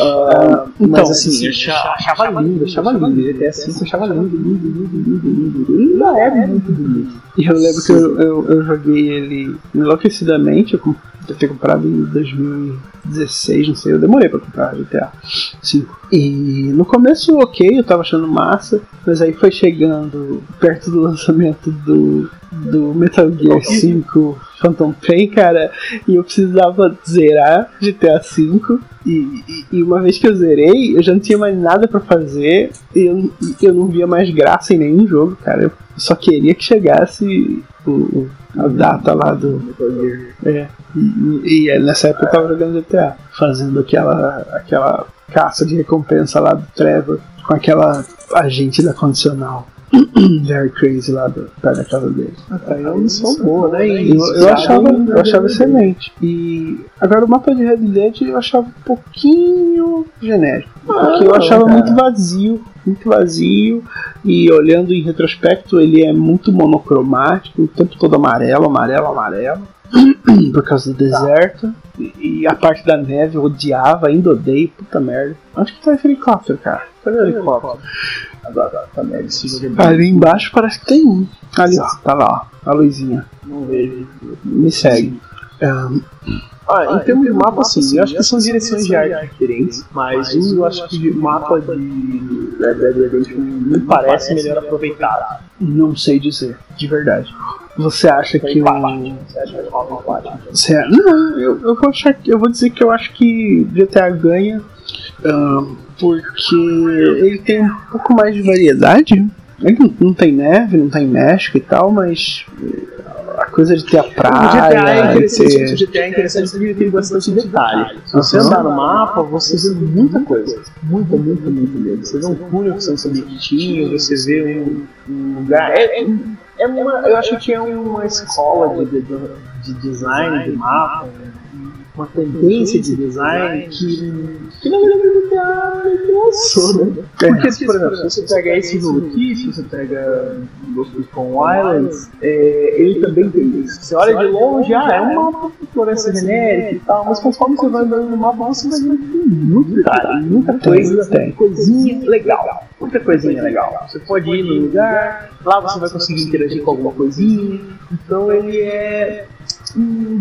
Ah, então, mas assim, eu achava, lindo, achava lindo. Até assim, eu achava lindo, lindo, lindo, lindo, lindo. Ainda é muito bonito. E eu lembro que eu, eu, eu joguei ele enlouquecidamente, eu eu ter comprado em 2016, não sei, eu demorei pra comprar GTA 5. E no começo, ok, eu tava achando massa, mas aí foi chegando perto do lançamento do, do Metal Gear 5 Phantom Pain, cara, e eu precisava zerar GTA 5. E, e- e uma vez que eu zerei, eu já não tinha mais nada pra fazer e eu, eu não via mais graça em nenhum jogo, cara. Eu só queria que chegasse o, a data lá do. É. E- e nessa época eu tava jogando GTA, fazendo aquela, aquela caça de recompensa lá do Trevor com aquela agente da condicional. Very crazy lá do, perto da casa dele. É uma missão boa, né? E Eu, eu achava, eu achava excelente. E agora o mapa de Red Dead eu achava um pouquinho genérico. Porque eu não, achava muito vazio, muito vazio. E olhando em retrospecto, ele é muito monocromático, o tempo todo amarelo, amarelo, amarelo. Por causa do deserto. E, e a parte da neve eu odiava, ainda odeio, puta merda. Acho que tá esse helicóptero, cara. Cadê o helicóptero? Agora, tá. Ali embaixo parece que tem um. Ali, ó, tá lá, ó, a luzinha. Não vejo. Me segue. Ahn, Ah, em termos de mapa, assim, eu acho que são direções de arte diferentes, mas um eu acho que o mapa de Red Dead Redemption me parece melhor aproveitado. não sei dizer, de verdade. Você acha que o. Você acha que empate? Você, não, eu, eu vou achar que. Eu vou dizer que eu acho que GTA ganha. ahn, porque ele tem um pouco mais de variedade. Ele não, não tem neve, não tem México e tal, mas eh, a coisa de ter a O GTA é praia, interessante, ter. o GTA é interessante porque ele tem bastante detalhe. Se você Aham. andar no mapa, você vê muita coisa. Muita, muita, muito mesmo. Você vê um túnel que que tinha, você vê um, um lugar. É, é- é uma, eu acho que é uma escola de, de, de design de mapa, uma tendência de design que, que na verdade o GTA lançou, né? Porque, é. por exemplo, se você pega esse jogo aqui, se você pega Ghost Recon Islands, é, ele também tem isso. Você olha de longe, ah, é uma floresta genérica e tal, mas conforme você vai andando no mapa, você vai vendo que tem muito, cara, muita coisa, tem coisinha legal. Muita coisinha legal. Você pode ir no lugar, lá você vai conseguir interagir com alguma coisinha. Então ele é um,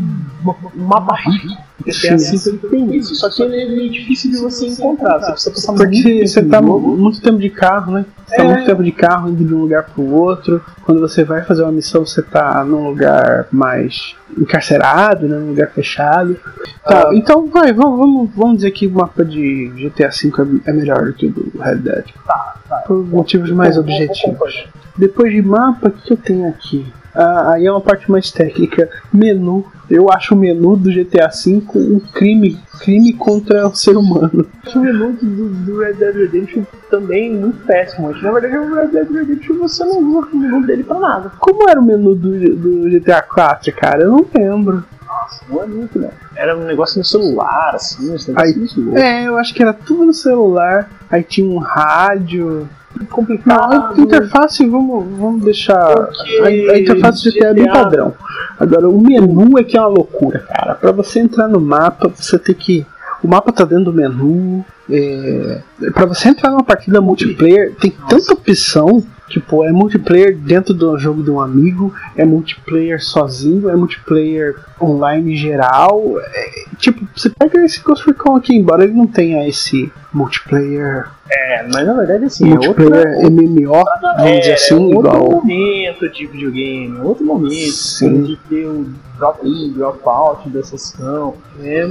mapa rico. GTA V ele tem isso, só que ele é meio difícil de você encontrar. Você precisa passar Porque muito você tá muito tempo de carro, né? Você tá é... tá muito tempo de carro indo de um lugar pro outro. Quando você vai fazer uma missão, você tá num lugar mais encarcerado, né? num lugar fechado. Tá, ah. então vai, vamos, vamos, vamos dizer que o mapa de GTA V é, é melhor do que o do Red Dead. Tá, tá. Por motivos mais objetivos. Depois de mapa, o que eu tenho aqui? Ah, aí é uma parte mais técnica. Menu. Eu acho o menu do GTA V um crime. Crime contra o ser humano. O menu do, do Red Dead Redemption também muito péssimo. Na verdade, o Red Dead Redemption você não usa o menu dele pra nada. Como era o menu do, do GTA 4, cara? Eu não lembro. Nossa, não é muito, né? Era um negócio no celular, assim, um aí, É, eu acho que era tudo no celular. Aí tinha um rádio complicado. Não, a interface, vamos, vamos deixar. A, a, interface de GTA é bem padrão. Agora, o menu é que é uma loucura, cara. Pra você entrar no mapa, você tem que. O mapa tá dentro do menu. É, para você entrar numa partida multiplayer, tem tanta opção Tipo, é multiplayer dentro do jogo de um amigo, é multiplayer sozinho, é multiplayer online geral. É, tipo, você pega esse Ghost Recon aqui, embora ele não tenha esse multiplayer. É, mas na verdade assim, multiplayer é outra, MMO, vamos é, dizer assim, é outro igual. momento de videogame, outro momento Sim. de ter o drop in, drop out da sessão. É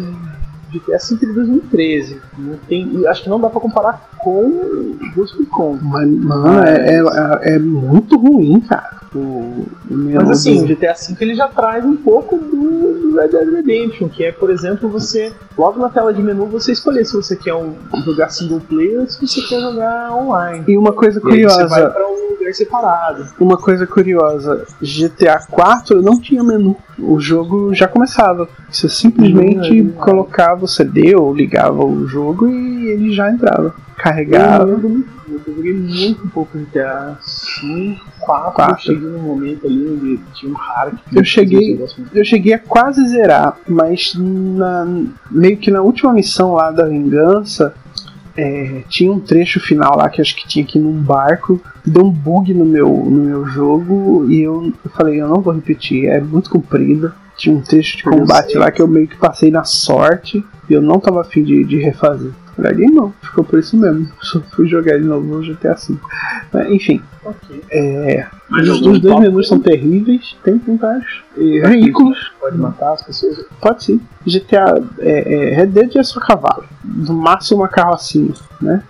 GTA V de 2013. Não tem, acho que não dá pra comparar com Ghost. Mas, mano, é, é, é, muito ruim, cara. O, o Mas assim, o GTA V ele já traz um pouco do, do, Red Dead Redemption, que é, por exemplo, você, logo na tela de menu, você escolher se você quer um, jogar single player ou se você quer jogar online. E uma coisa curiosa. você vai pra um lugar separado. Uma coisa curiosa: GTA 4 não tinha menu. O jogo já começava. Você simplesmente hum, colocava o CD ou ligava o jogo e ele já entrava carregava. Eu, eu joguei muito pouco GTA 5, 4, 4. Eu cheguei num momento ali onde tinha um hard. Eu cheguei, eu cheguei a quase zerar, mas na, meio que na última missão lá da vingança, é, tinha um trecho final lá que acho que tinha que ir num barco, deu um bug no meu, no meu jogo e eu, eu falei, eu não vou repetir, é muito comprido. Tinha um trecho de combate lá que eu meio que passei na sorte e eu não tava afim de, de refazer. Larguei não, ficou por isso mesmo. Só fui jogar de novo no GTA V. Mas, enfim. Okay. É, os, os dois menus são terríveis, tem vários. E, veículos. Pode matar as pessoas? Pode sim. GTA é, é, Red Dead é só cavalo. No máximo uma carrocinha, né?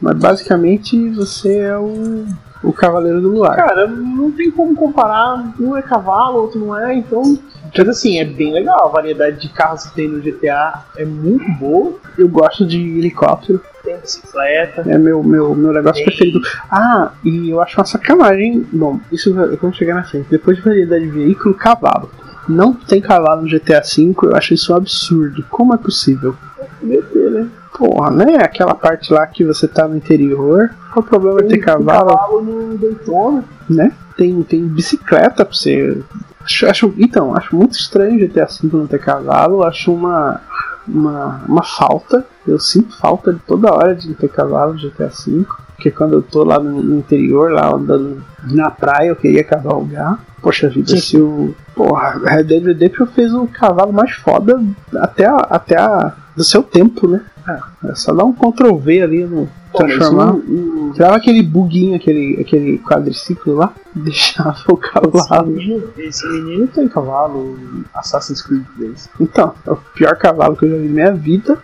Mas basicamente você é o o Cavaleiro do Luar. Cara, não tem como comparar. Um é cavalo, outro não é, então. Mas assim, é bem legal. A variedade de carros que tem no GTA é muito boa. Eu gosto de helicóptero. Tem bicicleta. É meu, meu, meu negócio tem. preferido. Ah, e eu acho uma sacanagem. Bom, isso vamos chegar na frente. Depois de variedade de veículo, cavalo. Não tem cavalo no GTA V, eu acho isso um absurdo. Como é possível? Meter, né? Porra, né? Aquela parte lá que você tá no interior. Qual o problema tem, ter cavalo? cavalo no Daytona. Né? Tem, tem bicicleta pra você. Acho, acho, então, acho muito estranho GTA V não ter cavalo. Acho uma, uma, uma falta. Eu sinto falta de toda hora de não ter cavalo GTA V. Porque quando eu tô lá no, no interior, lá andando na praia, eu queria cavalgar. Poxa vida, Sim. se o. Porra, Red Dead Redemption fez o cavalo mais foda até a, até a, do seu tempo, né? É, é só dar um Ctrl V ali no transformar. Um, tirava aquele buguinho, aquele, aquele quadriciclo lá, deixava o cavalo. Esse menino, esse menino tem cavalo Assassin's Creed 3. Então, é o pior cavalo que eu já vi na minha vida.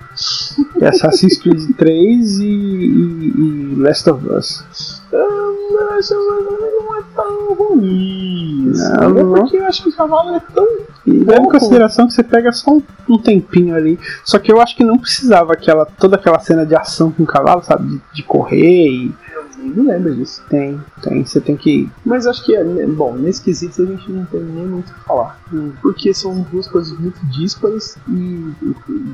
É Assassin's Creed 3 e, e, e Last of Us. Ah, of Us não é tão ruim. Não, é porque eu acho que o cavalo é tão leva em consideração que você pega só um, um, tempinho ali. Só que eu acho que não precisava aquela, toda aquela cena de ação com o cavalo, sabe? De, de correr e. não lembro disso. Tem, tem, você tem que ir. Mas acho que, é, bom, nesse quesito a gente não tem nem muito o que falar. Hum. Porque são duas coisas muito díspares e,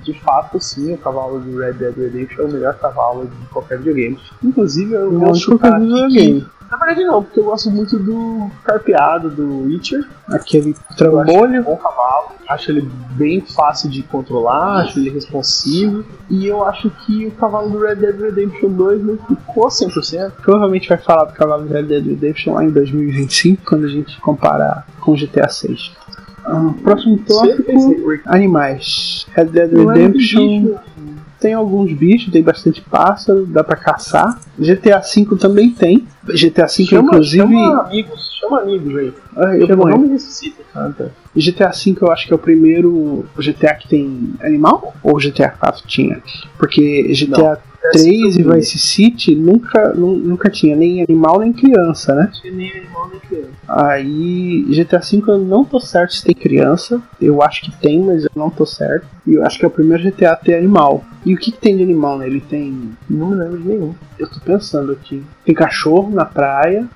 de fato, sim, o cavalo de Red Dead Redemption é o melhor cavalo de qualquer videogame. Inclusive, eu Não vou de chutar qualquer aqui videogame. que- Na verdade, não, porque eu gosto muito do carpeado do Witcher. Aquele trambolho. um bom cavalo, acho ele bem fácil de controlar, acho ele responsivo. E eu acho que o cavalo do Red Dead Redemption 2 não ficou 100%. Provavelmente vai falar do cavalo de Red Dead Redemption lá em 2025, quando a gente comparar com GTA 6. Ah, próximo tópico: animais. Red Dead é Redemption. Tem alguns bichos, tem bastante pássaro, dá pra caçar. GTA V também tem. GTA V, Chama, inclusive. chama amigos, chama amigos aí. Ah, eu Chama, não me ressuscita. Ah, tá. GTA V eu acho que é o primeiro GTA que tem animal? Ou GTA 4 tinha? Porque GTA 3 e Vice City nunca, nu- nunca tinha nem animal nem criança, né? Não tinha nem animal nem criança. Aí GTA V eu não tô certo se tem criança. Eu acho que tem, mas eu não tô certo. E eu acho que é o primeiro GTA a ter animal. E o que, que tem de animal nele? Tem. Não me lembro de nenhum. Eu tô pensando aqui. Tem cachorro na praia.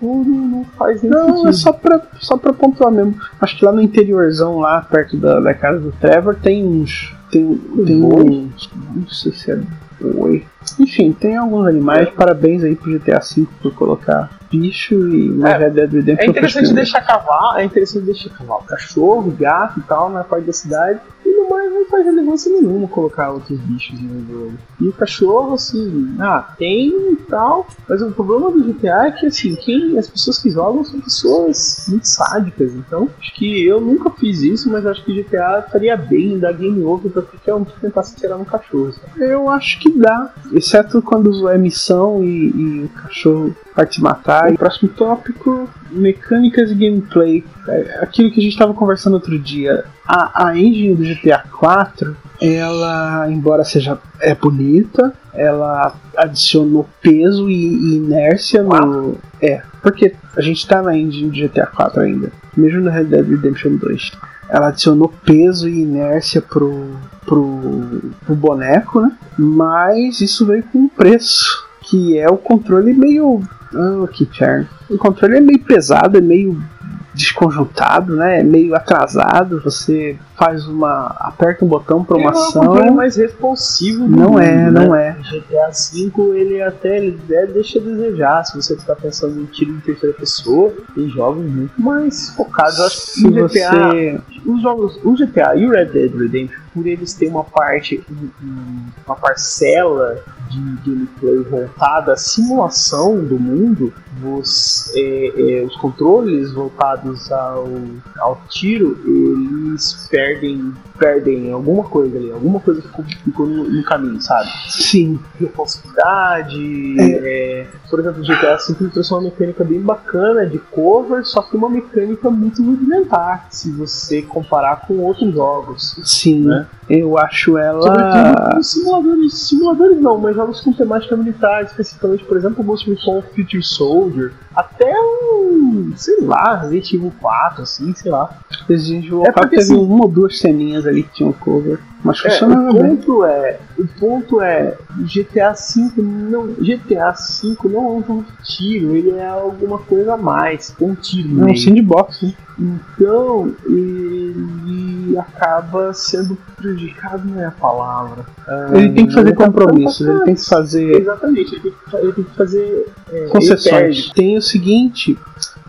Tudo não faz nem Não, sentido. é só pra, só pra pontuar mesmo. Acho que lá no interiorzão, lá perto da, da casa do Trevor, tem uns. Tem, tem uns. Não sei se é boi. Enfim, tem alguns animais. Parabéns aí pro GTA V por colocar bicho e no É, Red Dead Redemption. É interessante deixar cavalo, é interessante deixar cavalo, cachorro, gato e tal na parte da cidade. E no mais não faz relevância nenhuma colocar outros bichos no jogo. E o cachorro, assim, ah, tem e tal. Mas o problema do GTA é que assim, quem, as pessoas que jogam são pessoas muito sádicas. Então, acho que eu nunca fiz isso, mas acho que o GTA faria bem em dar game over pra qualquer um que tentasse tirar no cachorro. sabe? Eu acho que dá. Exceto quando é missão e, e o cachorro vai te matar. E próximo tópico: mecânicas e gameplay. É aquilo que a gente estava conversando outro dia. A, a engine do GTA 4, ela, embora seja é bonita, ela adicionou peso e, e inércia no. É, porque a gente tá na engine do GTA 4 ainda. Mesmo no Red Dead Redemption 2. Ela adicionou peso e inércia pro, pro, pro boneco, né? Mas isso veio com um preço, que é o controle meio. Ah, que inferno. O controle é meio pesado, é meio desconjuntado, né? É meio atrasado. Você faz uma. aperta um botão uma Ele é o ação. controle mais responsivo do Não é, mundo, não né? é. GTA V ele até ele é- deixa a desejar. Se você está pensando em tiro em terceira pessoa, tem jogos muito mais focados. Eu acho que Se o GTA, você. os jogos, o GTA e o Red Dead Redemption, por eles terem uma parte, um- um- uma parcela de gameplay voltada à simulação do mundo, os, é, é, os controles voltados ao, ao tiro, eles perdem, perdem alguma coisa ali, alguma coisa ficou, ficou no, no caminho, sabe? Sim. responsividade. é, por exemplo, o GTA V trouxe uma mecânica bem bacana de cover, só que uma mecânica muito rudimentar, se você comparar com outros jogos. Sim. Né? Eu acho ela. Sobretudo simuladores, simuladores não, mas jogos com temática militar, especificamente, por exemplo, o Ghost Recon Future Soldier, até um, sei lá, Resident Evil 4, assim, sei lá. Resident Evil É 4 porque, teve assim- uma ou duas ceninhas ali que tinham cover. Mas É, funcionava o bem. ponto é, o ponto é, GTA V não, GTA V não é um jogo de tiro, ele é alguma coisa a mais, com um tiro É um sandbox, né? Então, ele acaba sendo prejudicado, não é a palavra. Ah, Ele tem que fazer tá compromissos, ele tem que fazer Exatamente, ele tem que, fa- ele tem que fazer é, concessões. Tem o seguinte,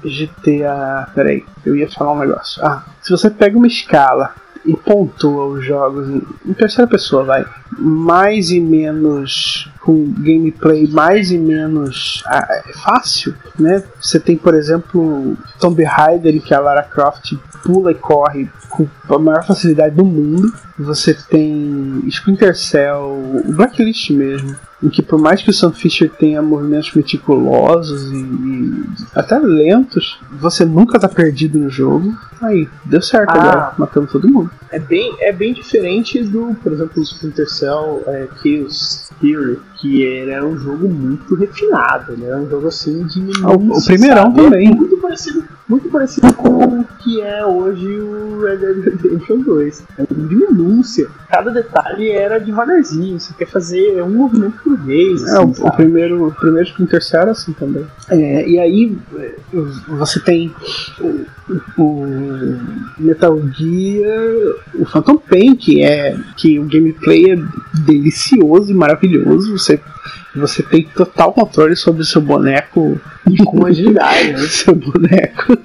GTA. Peraí, eu ia falar um negócio. Ah, se você pega uma escala e pontua os jogos em, em terceira pessoa, vai, mais e menos com gameplay mais e menos ah, é fácil, né? Você tem, por exemplo, Tomb Raider em que a Lara Croft pula e corre com a maior facilidade do mundo. Você tem Splinter Cell, o Blacklist mesmo, em que por mais que o Sam Fisher tenha movimentos meticulosos e, e até lentos, você nunca tá perdido no jogo. Aí, deu certo Ah. agora, matando todo mundo. É bem, é bem diferente do, por exemplo, o Splinter Cell é, Chaos Theory, que ele era um jogo muito refinado, ele era um jogo assim de Ah, o- o primeirão sabe? também. Muito parecido, muito parecido com o que é hoje o Red Dead Redemption 2. É de minúcia. Cada detalhe era devagarzinho. Você quer fazer um movimento por vez. É, assim, o, o primeiro, o primeiro Splinter Cell era assim também. É, e aí é, você tem o, o Metal Gear, o Phantom Pain, que é que o gameplay é delicioso e maravilhoso. Você você tem total controle sobre o seu boneco e com agilidade, né? seu boneco.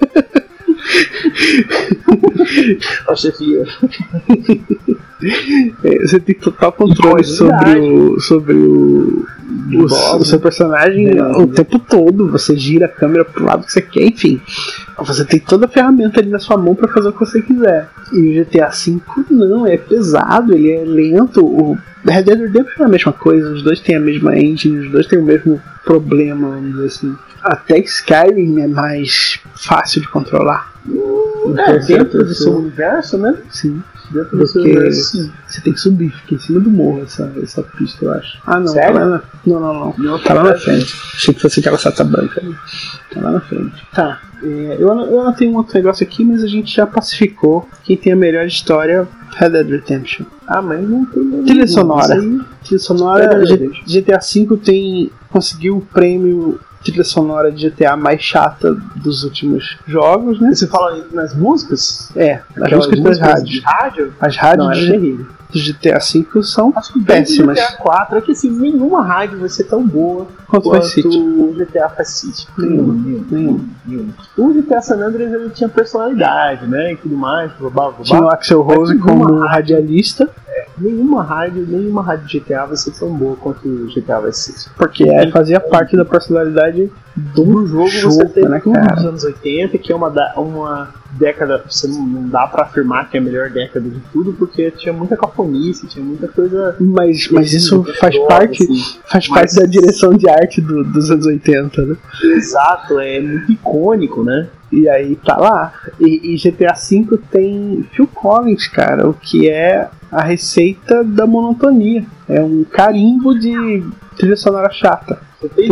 Ó, chefia. É, você tem total controle sobre o, sobre o, o, seu personagem É. o tempo todo. Você gira a câmera pro lado que você quer, enfim. Você tem toda a ferramenta ali na sua mão pra fazer o que você quiser. E o GTA V não, é pesado, ele é lento. O Red Dead Redemption é a mesma coisa, os dois têm a mesma engine, os dois têm o mesmo problema, vamos dizer assim. Até Skyrim é mais fácil de controlar. É, dentro do seu universo, né? Sim. Dentro do sim. você tem que subir, fica em cima do morro essa, essa pista, eu acho. Ah, não, Sério? tá lá na, não, não, não. Não, Tá lá na frente. Achei que fosse aquela sata branca ali. Tá lá na frente. Tá. é, eu, eu anotei um outro negócio aqui, mas a gente já pacificou. Quem tem a melhor história, Red Dead Redemption. Ah, mas não tem. Trilha sonora. Trilha sonora. GTA V tem conseguiu o prêmio trilha sonora de GTA mais chata dos últimos jogos, né? Você fala nas músicas? É, as Aquelas músicas das rádios. rádio? As Não, rádios era de- terrível. GTA V são Acho que péssimas. GTA 4 é que assim, nenhuma rádio vai ser tão boa Quanto quanto GTA. Nenhuma. Nenhuma. Nenhuma. nenhuma. O GTA San Andreas ele tinha personalidade, né? E tudo mais, babá, babá. Tinha o Axel Rose como nenhuma radialista, Nenhuma rádio, nenhuma rádio de GTA vai ser tão boa quanto o GTA Vice City. porque é, fazia parte da personalidade do No jogo, você jogo, tem né, tudo cara? dos anos 80, que é uma, uma década, você não, dá pra afirmar que é a melhor década de tudo, porque tinha muita cafonice, tinha muita coisa. Mas, mas isso faz parte, assim. faz parte da direção de arte do- dos anos 80, né? Exato, é muito icônico, né? E aí tá lá. E, e GTA V tem Phil Collins, cara, o que é a receita da monotonia. É um carimbo de trilha sonora chata. Fez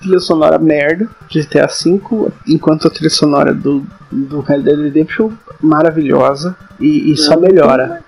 Trilha, sonora merda, GTA V, enquanto a trilha sonora do, do Red Dead Redemption maravilhosa e, e só melhora.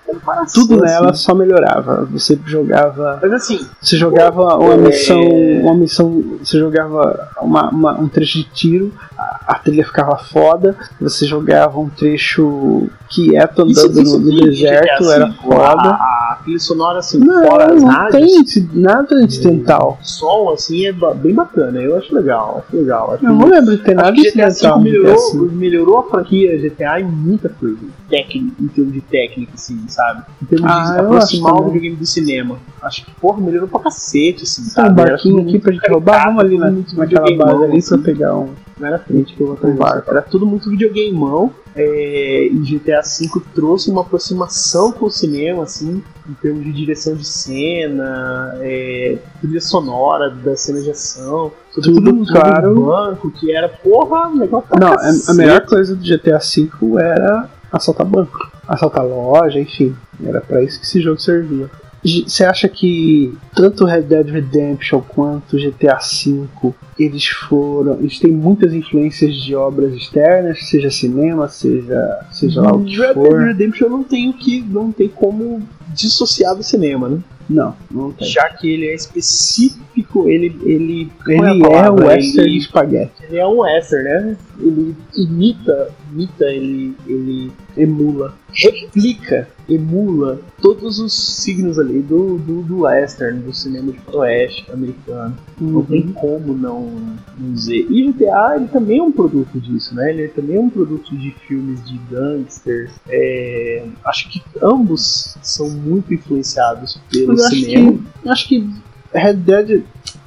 Tudo nela só melhorava. Você jogava. Mas assim, Você jogava uma É. missão. Uma missão. Você jogava uma, uma- um trecho de tiro, a, a trilha ficava foda. Você jogava um trecho quieto andando no, no tem deserto, era foda. A, a trilha sonora assim, Não, fora as não rádios, tem nada incidental. o som assim é bem bacana. Eu acho legal, acho legal. Acho Eu não lembro de ter nada incidental. GTA melhorou, V. melhorou a franquia GTA em muita coisa. Técnico, em termos de técnica, assim, sabe? Em termos Ah, de aproximar o videogame do cinema. Acho que, porra, melhorou pra cacete, assim, Tem sabe? um barquinho tudo aqui pra gente roubar. Vamos ali na, tudo muito naquela base ali pra assim. pegar um. Não era frente que eu vou atrás. Era tudo muito videogameão. É, e GTA V trouxe uma aproximação com o cinema, assim, em termos de direção de cena, é, trilha sonora das cenas de ação. Tudo, jogo claro. banco, que era, porra, legal pra Não, a, a cacete. melhor coisa do GTA V era assaltar banco, assaltar loja, enfim. Era pra isso que esse jogo servia. Você acha que tanto Red Dead Redemption quanto GTA V eles foram. Eles têm muitas influências de obras externas, seja cinema, seja, seja lá o que Red Dead for. Redemption não tem o que não tem como dissociar do cinema, né? Não, não tem. Já que ele é específico, ele ele a Ele é o palavra? Western Ele- Spaghetti. Ele é um western, né? Ele imita, imita, ele, ele emula, replica, emula todos os signos ali do, do, do western, do cinema de faroeste americano. Não tem como não, não dizer. E GTA, ele também é um produto disso, né? Ele também é um produto de filmes de gangsters. É, acho que ambos são muito influenciados pelo Mas eu acho cinema. que, acho que Red Dead,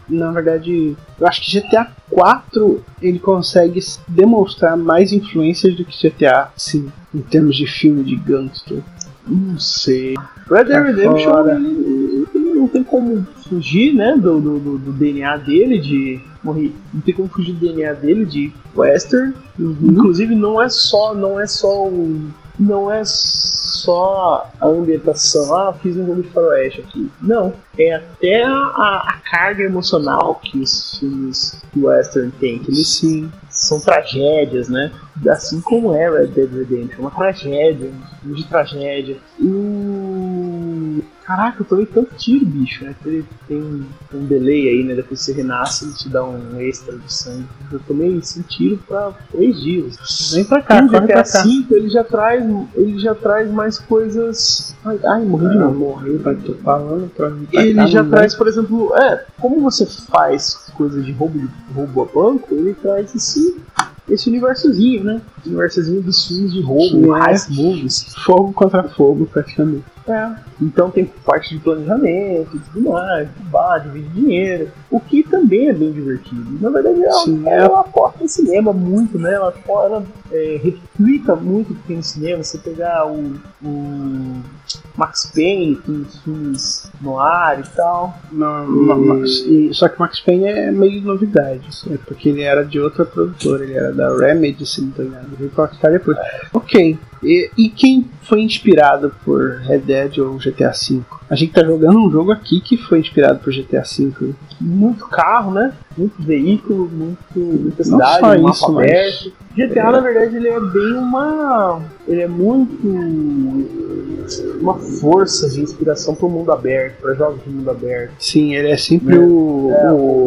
na verdade, eu acho que GTA 4 ele consegue demonstrar mais influências do que GTA 5 em termos de filme de gangster. Não sei. Red Dead Redemption ele, ele não tem como fugir, né, do, do, do- DNA dele de morri. Não tem como fugir do DNA dele de western. Inclusive não é só não é só um não é só a ambientação, ah, fiz um jogo de faroeste aqui. Não, é até a, a carga emocional que os filmes de western têm, que eles Sim. são tragédias, né? Assim como é Red Dead Redemption, uma tragédia, um filme de tragédia. E Caraca, eu tomei tanto tiro, bicho, né? Ele tem um delay aí, né? Depois que você renasce, ele te dá um extra de sangue. Eu tomei esse tiro pra três dias. Vem pra cá, o corre pra cá. V, ele já traz. Ele já traz mais coisas. Ai, ai morri de Ah, novo. morri, vai tô falando pra vir pra Ele cá, já traz, por exemplo, é, como você faz coisas de roubo, roubo a banco, ele traz esse, esse universozinho, né? Universozinho dos filmes de roubo, Que é- movies. Fogo contra fogo, praticamente. É. Então tem parte de planejamento e tudo mais, roubar, dividir dinheiro, o que também é bem divertido. Na verdade, ela, Sim, é. ela aposta em cinema muito, né? Ela, ela é, replica muito o que tem no cinema. Você pegar o, o Max Payne, com os filmes no ar e tal. Não, não, Max- e- só que Max Payne é meio novidade, é porque ele era de outra produtora, ele era da Remedy, se não tô enganado, veio pra depois. Ok, e, e quem foi inspirado por Red Dead ou GTA V? A gente tá jogando um jogo aqui que foi inspirado por GTA V. Muito carro, né? Muito veículo, muito, muita Não cidade, só um mapa isso, mas- aberto. GTA, É. na verdade, ele é bem uma. Ele é muito. Uma força de inspiração pro mundo aberto, para jogos de mundo aberto. Sim, ele é sempre É. o,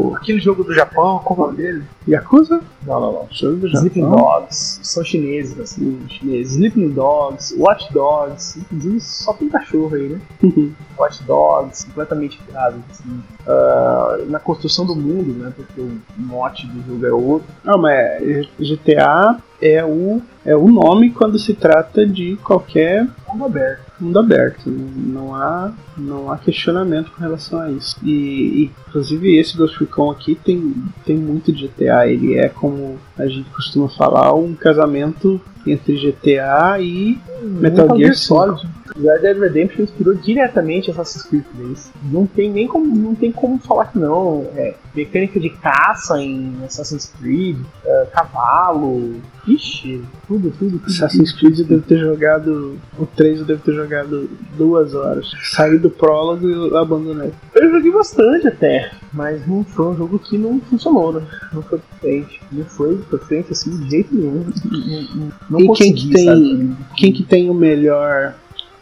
o Aquele jogo do Japão, qual é o nome dele? Yakuza? Não, não, não. Jogo do Sleeping Japão. Dogs. São chineses, assim, chineses. Sleeping Dogs, Watch Dogs. Inclusive, só tem cachorro aí, né? Watch Dogs, completamente criados, assim. Ah, na construção do mundo, né? Porque o mote do jogo é outro. Não, mas é, GTA é o, é o nome quando se trata de qualquer Mundo aberto. mundo aberto. Não há, não há questionamento com relação a isso. E, inclusive esse Ghost Recon aqui tem, tem muito de GTA. Ele é como a gente costuma falar, um casamento entre GTA e Metal Gear Solid. Red Dead Redemption inspirou diretamente Assassin's Creed 3. Não tem nem como, não tem como falar que não. É, mecânica de caça em Assassin's Creed, é, cavalo, ixi, tudo, tudo, tudo. Assassin's Creed eu devo ter jogado. O 3 eu devo ter jogado duas horas. Saí do prólogo e abandonei. Eu joguei bastante até, mas não foi um jogo que não funcionou, né? Não foi pra frente. Não foi pra frente assim de jeito nenhum. Não, não, não E quem consegui, que tem- sabe? Quem que tem o melhor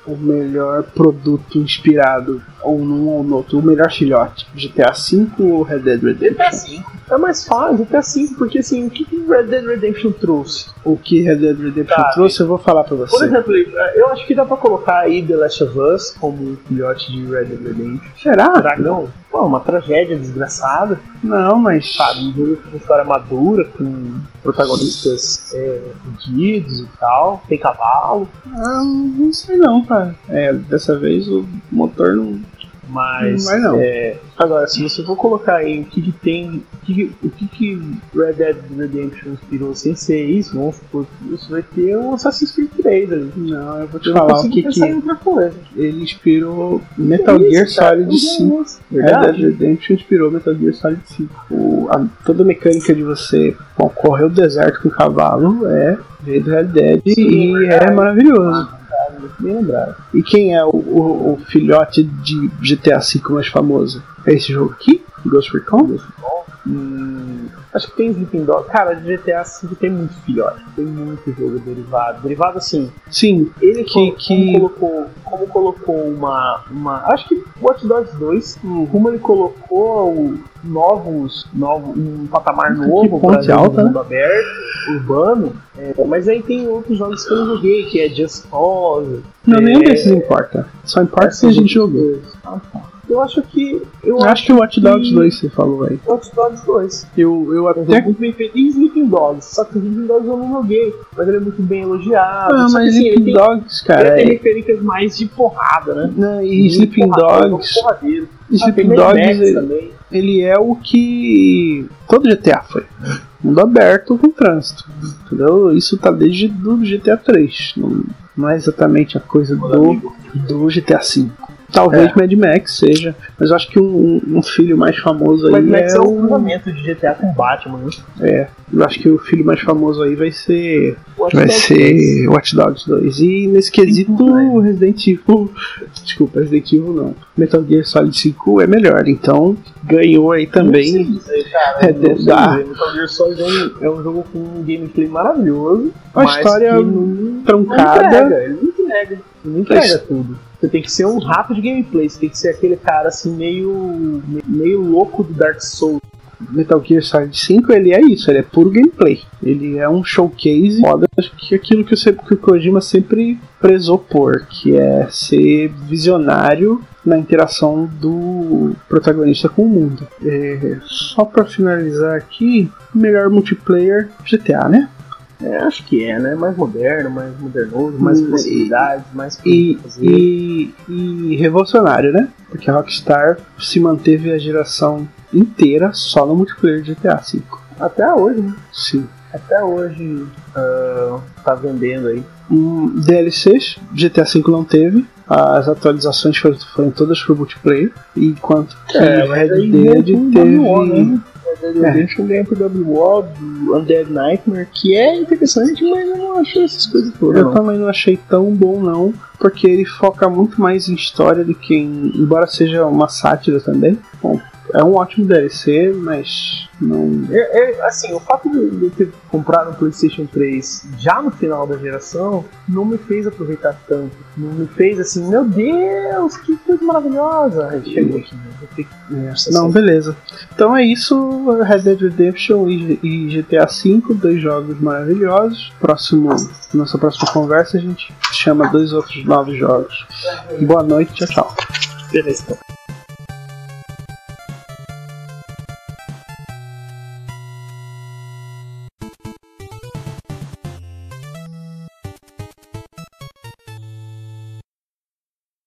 o melhor produto inspirado ou num ou no outro, o melhor filhote? GTA V ou Red Dead Redemption? GTA V. É mais fácil, GTA V, porque assim, o que Red Dead Redemption trouxe? O que Red Dead Redemption Tá. trouxe, eu vou falar pra Por você. exemplo, eu acho que dá pra colocar aí The Last of Us como um filhote de Red Dead Redemption. Será? Não? Pô, uma tragédia desgraçada, Não, mas. sabe? Um jogo com história madura, com protagonistas é, fudidos e tal, tem cavalo, Ah, não sei não, É, dessa vez o motor não. mas. Não vai não. é, agora, se você for colocar aí o que, que tem. O que, que- o que, que Red Dead Redemption inspirou sem ser isso, vamos supor que isso vai ter um Assassin's Creed 3 ali. Não, eu vou te Eu falar o que que. outra coisa. Ele inspirou Metal Que Gear isso? Solid Meu 5. Deus. Red Dead Verdade. Redemption inspirou Metal Gear Solid 5. O- a- toda a mecânica de você bom, correr o deserto com o cavalo é veio do Red Dead Sim, e verdade. é maravilhoso. Bem lembrado. E quem é o, o- o filhote de GTA V mais famoso? É esse jogo aqui? Ghost Recon? Hum, acho que tem Sleeping Dog. Cara, de GTA V tem muito filhote. Tem muito jogo derivado. Derivado assim, Sim, ele Que- como, que- como colocou, como colocou uma, uma. Acho que Watch Dogs 2, como ele colocou o- novos, novos, um patamar novo ponte pra alta, jogo mundo aberto, urbano. É, mas aí tem outros jogos que eu não joguei, que é Just Cause. não, é, nenhum desses importa. Só importa se a gente jogou. Ah, tá. Eu acho que. Eu Eu acho que o Watch Dogs que- 2 você falou aí. Watch Dogs 2. Eu, eu até. muito bem feito. E Sleeping Dogs. Só que Sleeping Dogs eu não joguei. Mas ele é muito bem elogiado. Ah, mas assim, Sleeping tem, Dogs, cara. ele tem é- referências mais de porrada, né? Não, e Muito Sleeping porradeiro, Dogs. porradeiro. Ah, tem Sleeping Dogs, ele, ele é o que todo GTA foi. Mundo aberto com trânsito. Entendeu? Isso tá desde do GTA 3. Não, não é exatamente a coisa do, do GTA 5. Talvez É. Mad Max seja, mas eu acho que um, um filho mais famoso aí Mad Max é, é o o. cruzamento de GTA com Batman, né? É, eu acho que o filho mais famoso aí vai ser. Watch Vai Dogs ser Watch Dogs 2. E nesse quesito, Cinco, né? Resident Evil. Desculpa, Resident Evil não. Metal Gear Solid 5 é melhor. Então, ganhou aí também. Não sei, cara, É, não dá. Metal Gear Solid é um, é um jogo com um gameplay maravilhoso. Uma história que não, não Trancada. entrega, ele não entrega. Ele não entrega tudo. Você tem que ser um rato de gameplay, você tem que ser aquele cara assim meio. meio louco do Dark Souls. Metal Gear Solid 5 ele é isso, ele é puro gameplay. Ele é um showcase foda que é aquilo que, sempre, que o Kojima sempre prezou por, que é ser visionário na interação do protagonista com o mundo. É, só pra finalizar aqui, melhor multiplayer GTA, né? É, acho que é, né? Mais moderno, mais modernoso, mais Hum, possibilidades, mais E, e, e revolucionário, né? Porque a Rockstar se manteve a geração inteira só no multiplayer de GTA V. Até hoje, né? Sim. Até hoje ah, tá vendendo aí. um, DLCs, GTA V não teve. As atualizações foram, foram todas pro multiplayer. Enquanto que É, Red Dead por teve. Né? Red Dead É. Redemption ganha por WO do Undead Nightmare, que é interessante, mas eu não achei essas coisas todas. Eu também não achei tão bom, não, porque ele foca muito mais em história do que em. Embora seja uma sátira também. Bom, é um ótimo DLC, mas não. É, é, assim, o fato de eu ter comprado um PlayStation 3 já no final da geração não me fez aproveitar tanto. Não me fez assim, meu Deus, que coisa maravilhosa. Aí chegou aqui, né? Vou ter que- Não, beleza. Então é isso, Red Dead Redemption e, e GTA V, dois jogos maravilhosos. Próximo, nossa próxima conversa a gente chama dois outros novos jogos. Boa noite, tchau, tchau. Beleza, então.